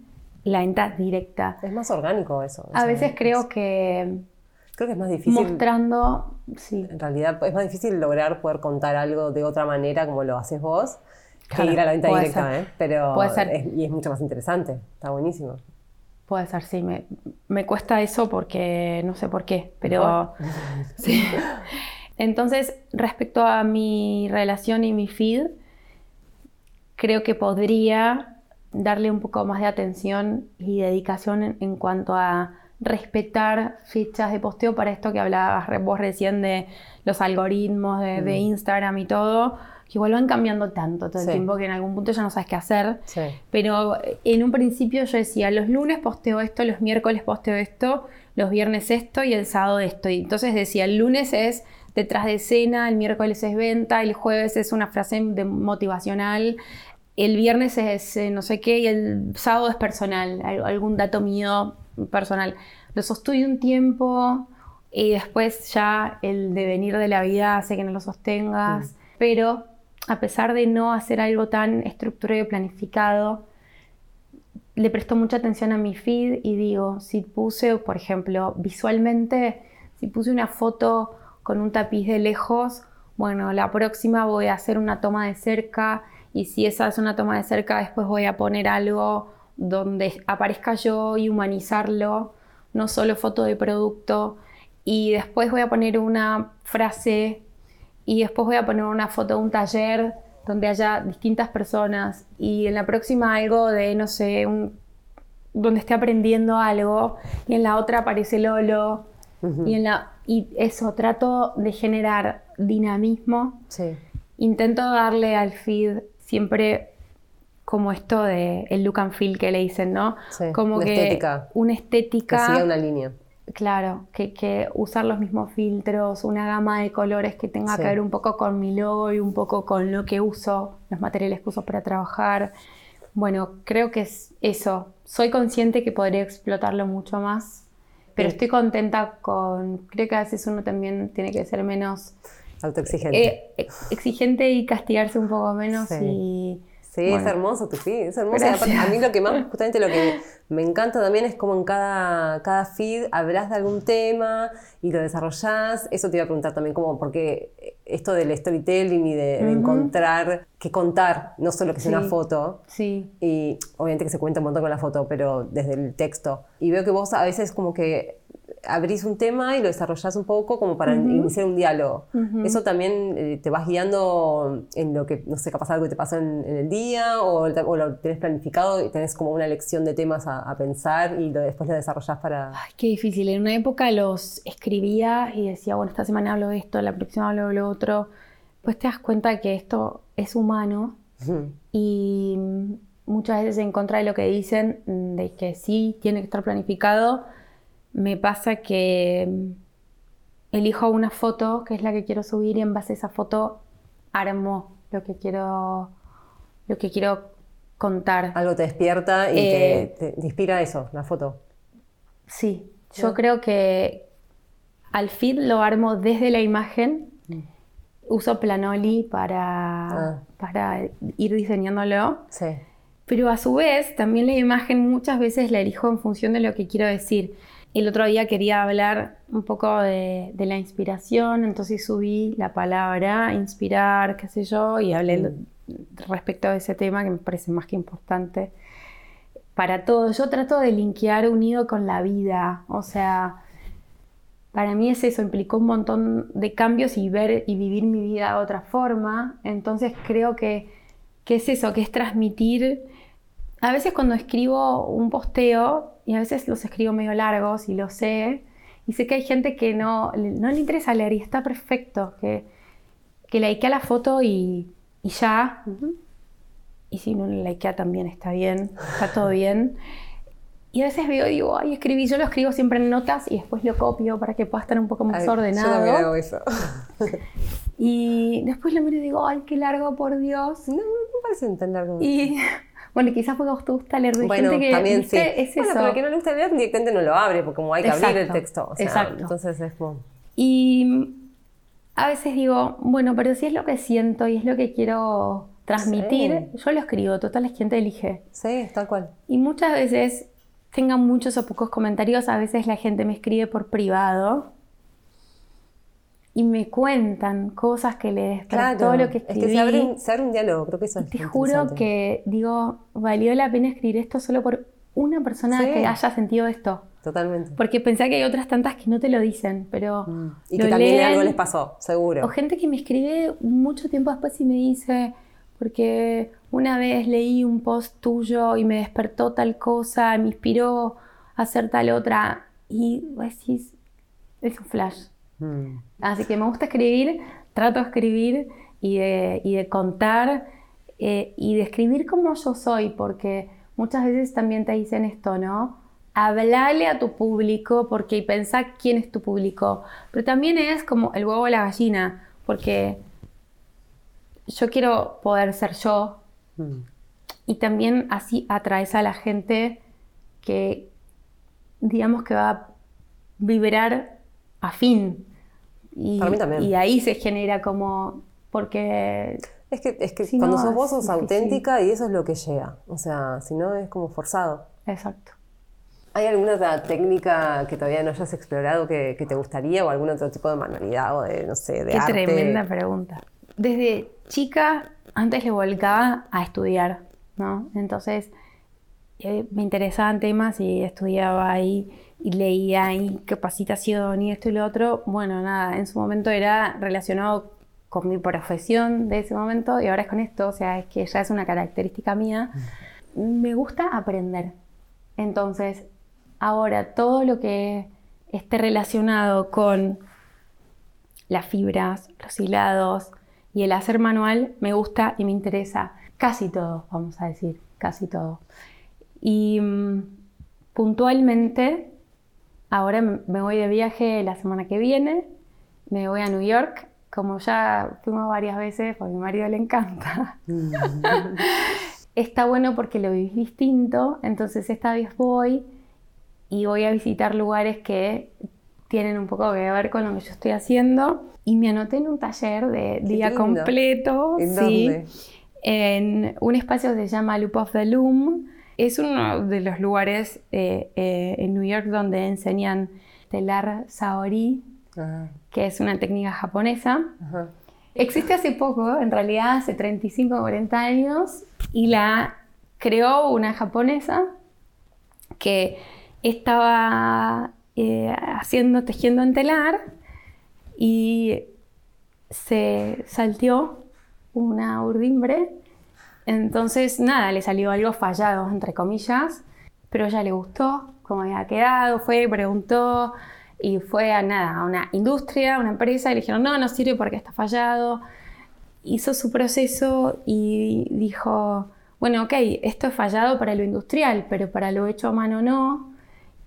la venta directa. Es más orgánico eso. A veces creo que... Creo que es más difícil. Mostrando, sí. En realidad es más difícil lograr poder contar algo de otra manera como lo haces vos que ir a la venta directa, ¿eh? Pero puede ser. y es mucho más interesante, está buenísimo. Puede ser, sí. Me, me, cuesta eso porque no sé por qué, pero sí. Entonces, respecto a mi relación y mi feed, creo que podría darle un poco más de atención y dedicación en, cuanto a respetar fechas de posteo para esto que hablabas vos recién de los algoritmos de, de Instagram y todo igual van cambiando tanto todo el tiempo que en algún punto ya no sabes qué hacer. Pero en un principio yo decía, los lunes posteo esto, los miércoles posteo esto, los viernes esto y el sábado esto. Y entonces decía, el lunes es detrás de escena, el miércoles es venta, el jueves es una frase motivacional, el viernes es eh, no sé qué y el sábado es personal, algún dato mío personal. Lo sostuve un tiempo y después ya el devenir de la vida hace que no lo sostengas, pero a pesar de no hacer algo tan estructurado y planificado, le presto mucha atención a mi feed y digo, si puse, por ejemplo, visualmente Si puse una foto con un tapiz de lejos, bueno, la próxima voy a hacer una toma de cerca y si esa es una toma de cerca, después voy a poner algo donde aparezca yo y humanizarlo, no solo foto de producto. Y después voy a poner una frase y después voy a poner una foto de un taller donde haya distintas personas y en la próxima algo de, no sé, un, donde esté aprendiendo algo y en la otra aparece Lolo y, en la, y eso, trato de generar dinamismo. Intento darle al feed siempre como esto de el look and feel que le dicen, ¿no? como una que estética. una estética. Que siga una línea. Claro, que, que, usar los mismos filtros, una gama de colores que tenga que ver un poco con mi logo y un poco con lo que uso, los materiales que uso para trabajar. Bueno, creo que es eso. Soy consciente que podría explotarlo mucho más, pero estoy contenta con. Creo que a veces uno también tiene que ser menos. Autoexigente. Eh, exigente y castigarse un poco menos y Sí, es hermoso tu feed, es hermoso. a mí lo que más, justamente lo que me encanta también es como en cada, cada feed hablas de algún tema y lo desarrollás. Eso te iba a preguntar también, como porque esto del storytelling y de, encontrar qué contar, no solo que sea una foto. Sí. Y obviamente que se cuenta un montón con la foto, pero desde el texto. Y veo que vos a veces como que abrís un tema y lo desarrollás un poco como para iniciar un diálogo. Eso también eh, te vas guiando en lo que, no sé, capaz algo que te pasó en, el día o, lo tenés planificado y tenés como una lección de temas a, pensar y lo, después lo desarrollás para... Ay, qué difícil. En una época los escribía y decía, bueno, esta semana hablo de esto, la próxima hablo de lo otro. Pues te das cuenta que esto es humano y muchas veces en contra de lo que dicen, de que sí tiene que estar planificado, me pasa que mm, elijo una foto que es la que quiero subir y en base a esa foto armo lo que quiero, lo que quiero contar. Algo te despierta y te, eh, inspira eso, la foto. Sí, yo creo que al feed lo armo desde la imagen. Mm. Uso Planoli para, ah. para ir diseñándolo. Sí. Pero a su vez, también la imagen muchas veces la elijo en función de lo que quiero decir. El otro día quería hablar un poco de, la inspiración, entonces subí la palabra inspirar, qué sé yo, y hablé mm. respecto a ese tema que me parece más que importante para todo. Yo trato de linkear unido con la vida, o sea, para mí es eso, implicó un montón de cambios y ver y vivir mi vida de otra forma, entonces creo que, que es eso, que es transmitir. A veces cuando escribo un posteo, y a veces los escribo medio largos y lo sé. Y sé que hay gente que no, no le interesa leer y está perfecto, que, que likea la foto y, y ya. Y si no le likea también está bien, está todo bien. Y a veces veo, digo, ay, escribí, yo lo escribo siempre en notas y después lo copio para que pueda estar un poco más ordenado. Yo también hago eso. y después lo miro y digo, ay, qué largo, por Dios. No, no me parece tan largo. Y bueno, quizás porque vos te gusta leer. bueno, gente que, también sí. Es bueno, pero el que no le gusta leer directamente no lo abre, porque como hay que abrir el texto. Exacto. Entonces es como... Y a veces digo, bueno, pero si es lo que siento y es lo que quiero transmitir, yo lo escribo, total es quien te elige. Sí, tal cual. Y muchas veces, tengan muchos o pocos comentarios, a veces la gente me escribe por privado y me cuentan cosas que les claro, todo lo que escribí. Es que se abre, un, diálogo, creo que eso es Te juro que, digo, valió la pena escribir esto solo por una persona que haya sentido esto. Totalmente. Porque pensé que hay otras tantas que no te lo dicen, pero. Mm. Y que también algo les pasó, seguro. O gente que me escribe mucho tiempo después y me dice, porque una vez leí un post tuyo y me despertó tal cosa, me inspiró a hacer tal otra. Y decís, es un flash. Mm. Así que me gusta escribir, trato de escribir y de, contar eh, y de escribir como yo soy, porque muchas veces también te dicen esto, ¿no? Hablale a tu público porque pensá quién es tu público. Pero también es como el huevo o la gallina, porque yo quiero poder ser yo mm. y también así atraes a la gente que digamos que va a vibrar afín y, Y ahí se genera como, porque... Es que, es que cuando sos vos sos auténtica y eso es lo que llega. O sea, si no es como forzado. Exacto. ¿Hay alguna otra técnica que todavía no hayas explorado que, te gustaría o algún otro tipo de manualidad o de, no sé, de Qué arte? tremenda pregunta. Desde chica, antes le volcaba a estudiar, ¿no? Entonces, me interesaban temas y estudiaba ahí y leía y capacitación y esto y lo otro. Bueno, nada, en su momento era relacionado con mi profesión de ese momento y ahora es con esto, o sea, es que ya es una característica mía. Me gusta aprender. Entonces, Ahora, todo lo que esté relacionado con las fibras, los hilados y el hacer manual me gusta y me interesa. Casi todo, vamos a decir, casi todo. Y mm, puntualmente, ahora me voy de viaje la semana que viene, me voy a New York, como ya fuimos varias veces, porque a mi marido le encanta. Está bueno porque lo vivís distinto, entonces esta vez voy y voy a visitar lugares que tienen un poco que ver con lo que yo estoy haciendo. Y me anoté en un taller de día completo. ¿En sí, En un espacio que se llama Loop of the Loom. Es uno de los lugares eh, eh, en New York donde enseñan telar saori, que es una técnica japonesa. Existe hace poco, en realidad hace 35 o 40 años, y la creó una japonesa que estaba eh, haciendo, tejiendo en telar y se salteó una urdimbre. Entonces, nada, le salió algo fallado, entre comillas, pero a ella le gustó cómo había quedado, fue, preguntó y fue a nada, a una industria, a una empresa y le dijeron, no, no sirve porque está fallado. Hizo su proceso y dijo, bueno, ok, esto es fallado para lo industrial, pero para lo hecho a mano no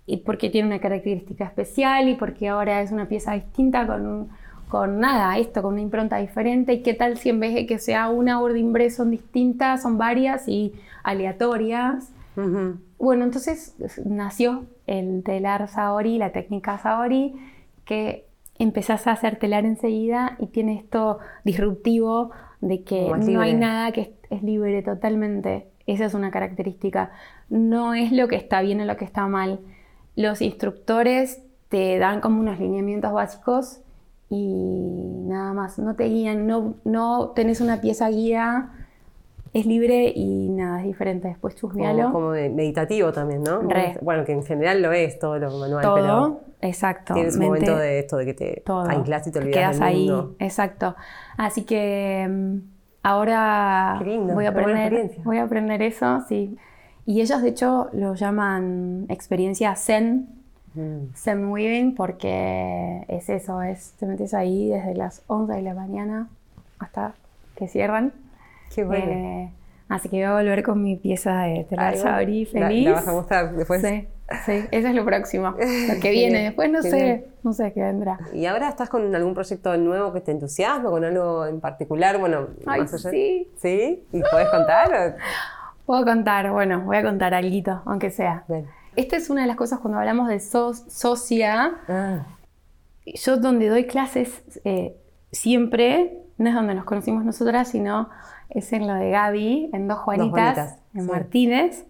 y porque tiene una característica especial y porque ahora es una pieza distinta con, con nada, esto, con una impronta diferente. ¿Y qué tal si en vez de que sea una urdimbre son distintas, son varias y aleatorias? Bueno, entonces nació el telar Saori, la técnica Saori, que empezás a hacer telar enseguida y tiene esto disruptivo de que no hay nada que es libre totalmente. Esa es una característica. No es lo que está bien o lo que está mal los instructores te dan como unos lineamientos básicos y nada más, no te guían, no, no tenés una pieza guía, es libre y nada, es diferente. Después chusmealo. Como, como meditativo también, ¿no? Bueno, que en general lo es todo lo manual, todo, exacto. Tienes un momento de esto, de que te aislas y te olvidas quedas ahí, exacto. Así que mm, ahora voy a aprender, voy a aprender eso, sí. Y ellos de hecho lo llaman experiencia Zen, mm. Zen Weaving, porque es eso, es, te metes ahí desde las 11 de la mañana hasta que cierran. Qué bueno. Eh, así que voy a volver con mi pieza de telar sabrí feliz. La, vas a mostrar después? Sí, sí, eso es lo próximo. Lo que viene, después no sé, no sé qué vendrá. ¿Y ahora estás con algún proyecto nuevo que te entusiasma, con algo en particular? Bueno, Ay, sí. ¿Sí? ¿Y puedes contar? Puedo contar, bueno, voy a contar algo, aunque sea. Esta es una de las cosas cuando hablamos de socia. Ah. Yo donde doy clases eh, siempre, no es donde nos conocimos nosotras, sino es en lo de Gaby, en Dos Juanitas, en Martínez.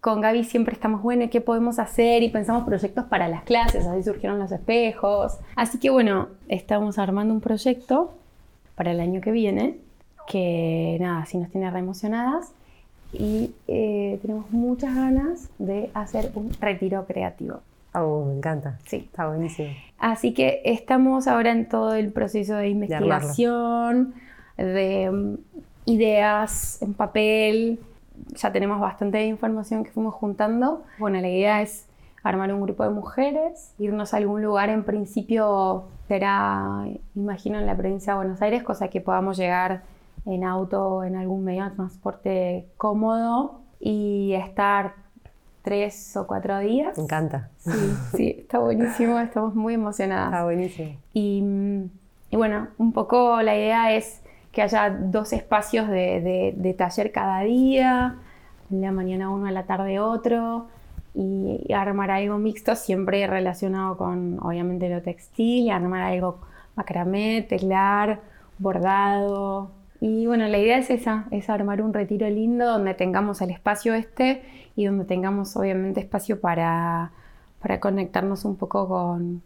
Con Gaby siempre estamos, bueno, ¿qué podemos hacer? Y pensamos proyectos para las clases, así surgieron los espejos. Así que bueno, estamos armando un proyecto para el año que viene, que nada, si nos tiene re emocionadas y eh, tenemos muchas ganas de hacer un retiro creativo. Oh, me encanta. Sí. Está buenísimo. Así que estamos ahora en todo el proceso de investigación, de, mm, ideas en papel. Ya tenemos bastante información que fuimos juntando. Bueno, la idea es armar un grupo de mujeres, irnos a algún lugar en principio será, imagino, en la provincia de Buenos Aires, cosa que podamos llegar en auto en algún medio de transporte cómodo y estar tres o cuatro días. Me encanta. Sí, sí, está buenísimo, estamos muy emocionadas. Está buenísimo. Y, y bueno, un poco la idea es que haya dos espacios de, de, taller cada día, en la mañana uno, a la tarde otro, y, y, armar algo mixto, siempre relacionado con, obviamente, lo textil, y armar algo macramé, telar, bordado, Y bueno, la idea es esa, es armar un retiro lindo donde tengamos el espacio este y donde tengamos obviamente espacio para, para conectarnos un poco con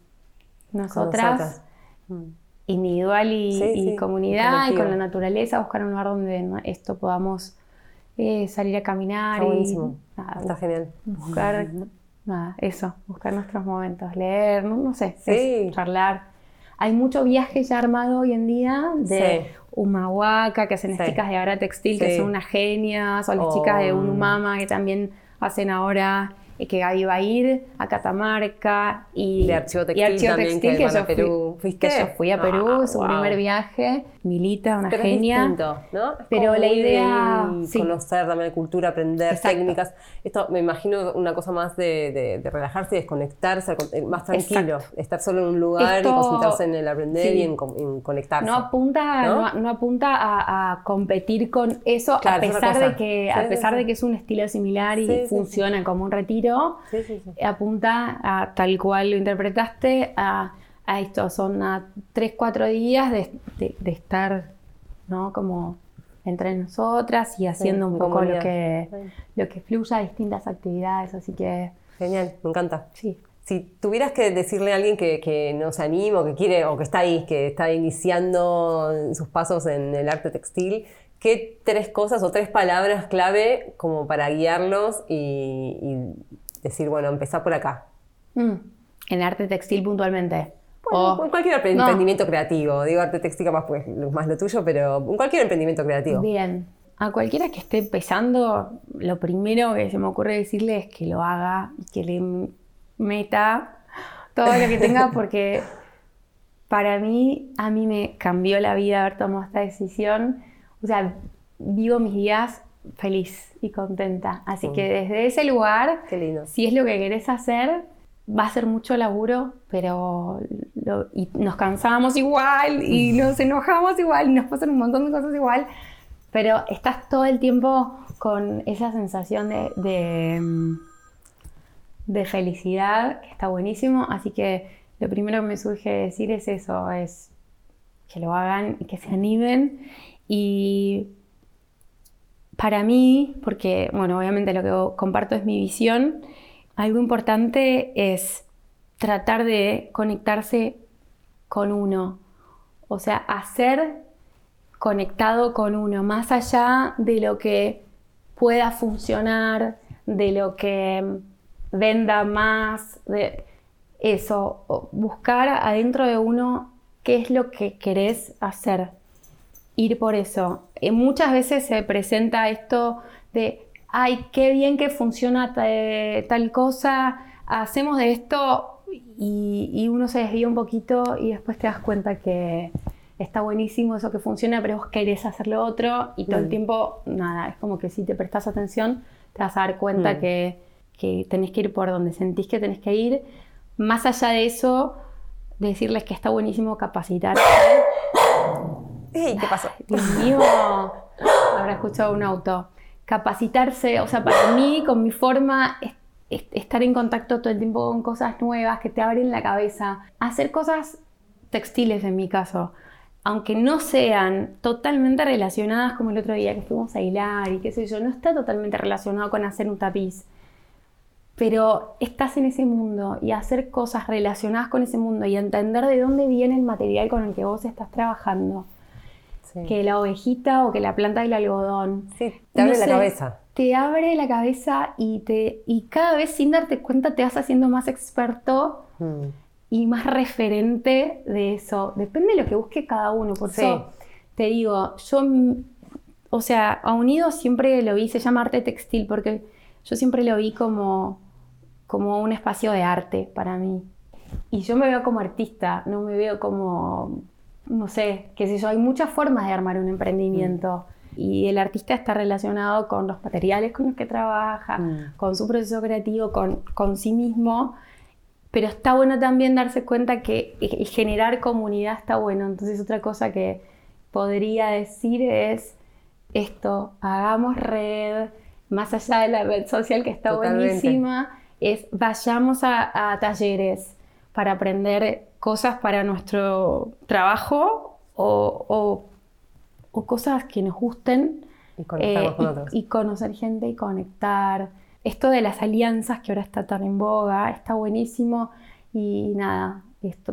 nosotras, mm. individual y, comunidad y con la naturaleza, buscar un lugar donde esto podamos eh, salir a caminar. Está buenísimo, está genial. Buscar, nada, eso, buscar nuestros momentos, leer, no, sé, charlar. Hay mucho viaje ya armado hoy en día de Humahuaca, que hacen las chicas de Ara Textil, que son unas genias, o las chicas de Unumama, que también hacen ahora que Gaby va a ir a Catamarca y de Archivo Textil, también, que, yo Perú. Que yo fui a Perú, ah, su primer viaje, Milita, una genia. ¿no? Pero la idea conocer también cultura, aprender técnicas. Esto me imagino una cosa más de, relajarse y desconectarse, eh, más tranquilo, estar solo en un lugar y concentrarse en el aprender y en, conectarse. No apunta, ¿no? apunta a, competir con eso a pesar de que a pesar de que es un estilo similar y funciona como un retiro apunta a tal cual lo interpretaste, a, esto, son a 3, 4 días de, estar, ¿no? Como entre nosotras y haciendo un poco lo que, lo que fluya, distintas actividades, así que... Genial, me encanta. Sí. Si tuvieras que decirle a alguien que, que no se anima o que quiere, o que está ahí, que está iniciando sus pasos en el arte textil, ¿qué tres cosas o tres palabras clave como para guiarlos y, decir, bueno, empezá por acá? Mm. En arte textil puntualmente. Bueno, en cualquier emprendimiento creativo. Digo arte textil más, pues, más lo tuyo, pero cualquier emprendimiento creativo. Bien. A cualquiera que esté empezando, lo primero que se me ocurre decirle es que lo haga y que le meta todo lo que tenga porque para mí, a mí me cambió la vida haber tomado esta decisión o sea, vivo mis días feliz y contenta. Así que desde ese lugar, si es lo que querés hacer, va a ser mucho laburo, pero y nos cansamos igual y nos enojamos igual y nos pasan un montón de cosas igual, pero estás todo el tiempo con esa sensación de, de, de felicidad, que está buenísimo. Así que lo primero que me surge decir es eso, es que lo hagan y que se animen y para mí, porque, bueno, obviamente lo que comparto es mi visión, algo importante es tratar de conectarse con uno, o sea, hacer conectado con uno, más allá de lo que pueda funcionar, de lo que venda más, de eso, buscar adentro de uno qué es lo que querés hacer. Ir por eso. Eh, muchas veces se presenta esto de, ay, qué bien que funciona tal cosa, hacemos de esto y, uno se desvía un poquito y después te das cuenta que está buenísimo eso que funciona, pero vos querés hacer lo otro y todo el tiempo, nada, es como que si te prestas atención, te vas a dar cuenta mm. que, que tenés que ir por donde sentís que tenés que ir. Más allá de eso, decirles que está buenísimo capacitar ¿qué pasó? Dios mío, habrá escuchado un auto. Capacitarse, o sea, para mí, con mi forma, estar en contacto todo el tiempo con cosas nuevas que te abren la cabeza. Hacer cosas textiles en mi caso, aunque no sean totalmente relacionadas como el otro día que fuimos a hilar y qué sé yo, no está totalmente relacionado con hacer un tapiz. Pero estás en ese mundo y hacer cosas relacionadas con ese mundo y entender de dónde viene el material con el que vos estás trabajando que la ovejita o que la planta del algodón. Sí, te abre la cabeza. Te abre la cabeza y, te, y cada vez sin darte cuenta te vas haciendo más experto mm. y más referente de eso. Depende de lo que busque cada uno. Por eso te digo, yo, o sea, a Unido siempre lo vi, se llama arte textil, porque yo siempre lo vi como, como un espacio de arte para mí. Y yo me veo como artista, no me veo como no sé, qué sé yo, hay muchas formas de armar un emprendimiento. Mm. Y el artista está relacionado con los materiales con los que trabaja, mm. con su proceso creativo, con, con, sí mismo. Pero está bueno también darse cuenta que generar comunidad está bueno. Entonces otra cosa que podría decir es esto, hagamos red, más allá de la red social que está buenísima, es vayamos a talleres para aprender cosas para nuestro trabajo o, o cosas que nos gusten. Y conectar con otros. Y conocer gente y conectar. Esto de las alianzas que ahora está tan en boga, está buenísimo. Y nada,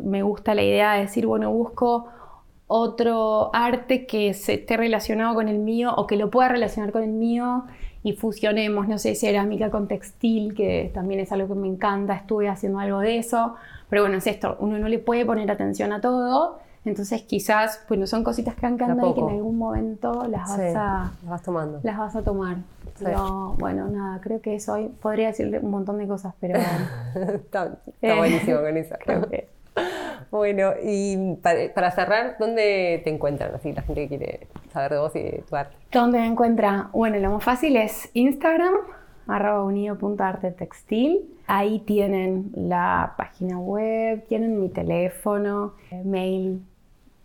me gusta la idea de decir, bueno, busco otro arte que se esté relacionado con el mío o que lo pueda relacionar con el mío y fusionemos, no sé, cerámica con textil, que también es algo que me encanta, estuve haciendo algo de eso, pero bueno, es esto, uno no le puede poner atención a todo, entonces quizás, bueno, son cositas que han quedado y que en algún momento las vas a... Las vas tomando. Las vas a tomar. Pero bueno, nada, creo que eso hoy podría decirle un montón de cosas, pero... está, buenísimo con eso. Creo que... Bueno, y para, cerrar, ¿dónde te encuentran? Así la gente que quiere saber de vos y de tu arte. ¿Dónde me encuentra? Bueno, lo más fácil es Instagram, arroba textil. Ahí tienen la página web, tienen mi teléfono, mail,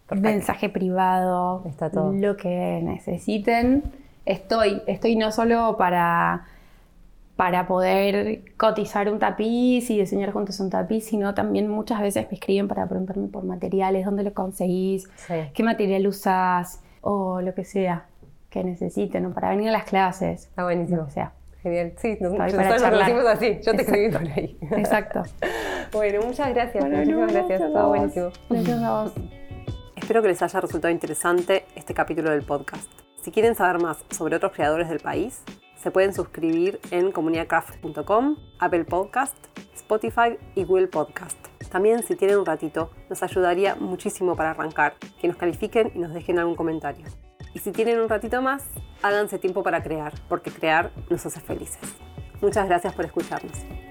mensaje privado, Está todo. lo que necesiten. Estoy, estoy no solo para para poder cotizar un tapiz y diseñar juntos un tapiz, sino también muchas veces me escriben para preguntarme por materiales, dónde lo conseguís, qué material usás o lo que sea que necesiten o para venir a las clases. Está buenísimo. O sea. Genial. Sí, nosotros lo decimos así. Yo te escribí por ahí. Exacto. bueno, muchas gracias. Muchísimas gracias. Todo buenísimo. Gracias a vos. Espero que les haya resultado interesante este capítulo del podcast. Si quieren saber más sobre otros creadores del país, se pueden suscribir en comunidadcraft.com, Apple Podcast, Spotify y Google Podcast. También si tienen un ratito, nos ayudaría muchísimo para arrancar, que nos califiquen y nos dejen algún comentario. Y si tienen un ratito más, háganse tiempo para crear, porque crear nos hace felices. Muchas gracias por escucharnos.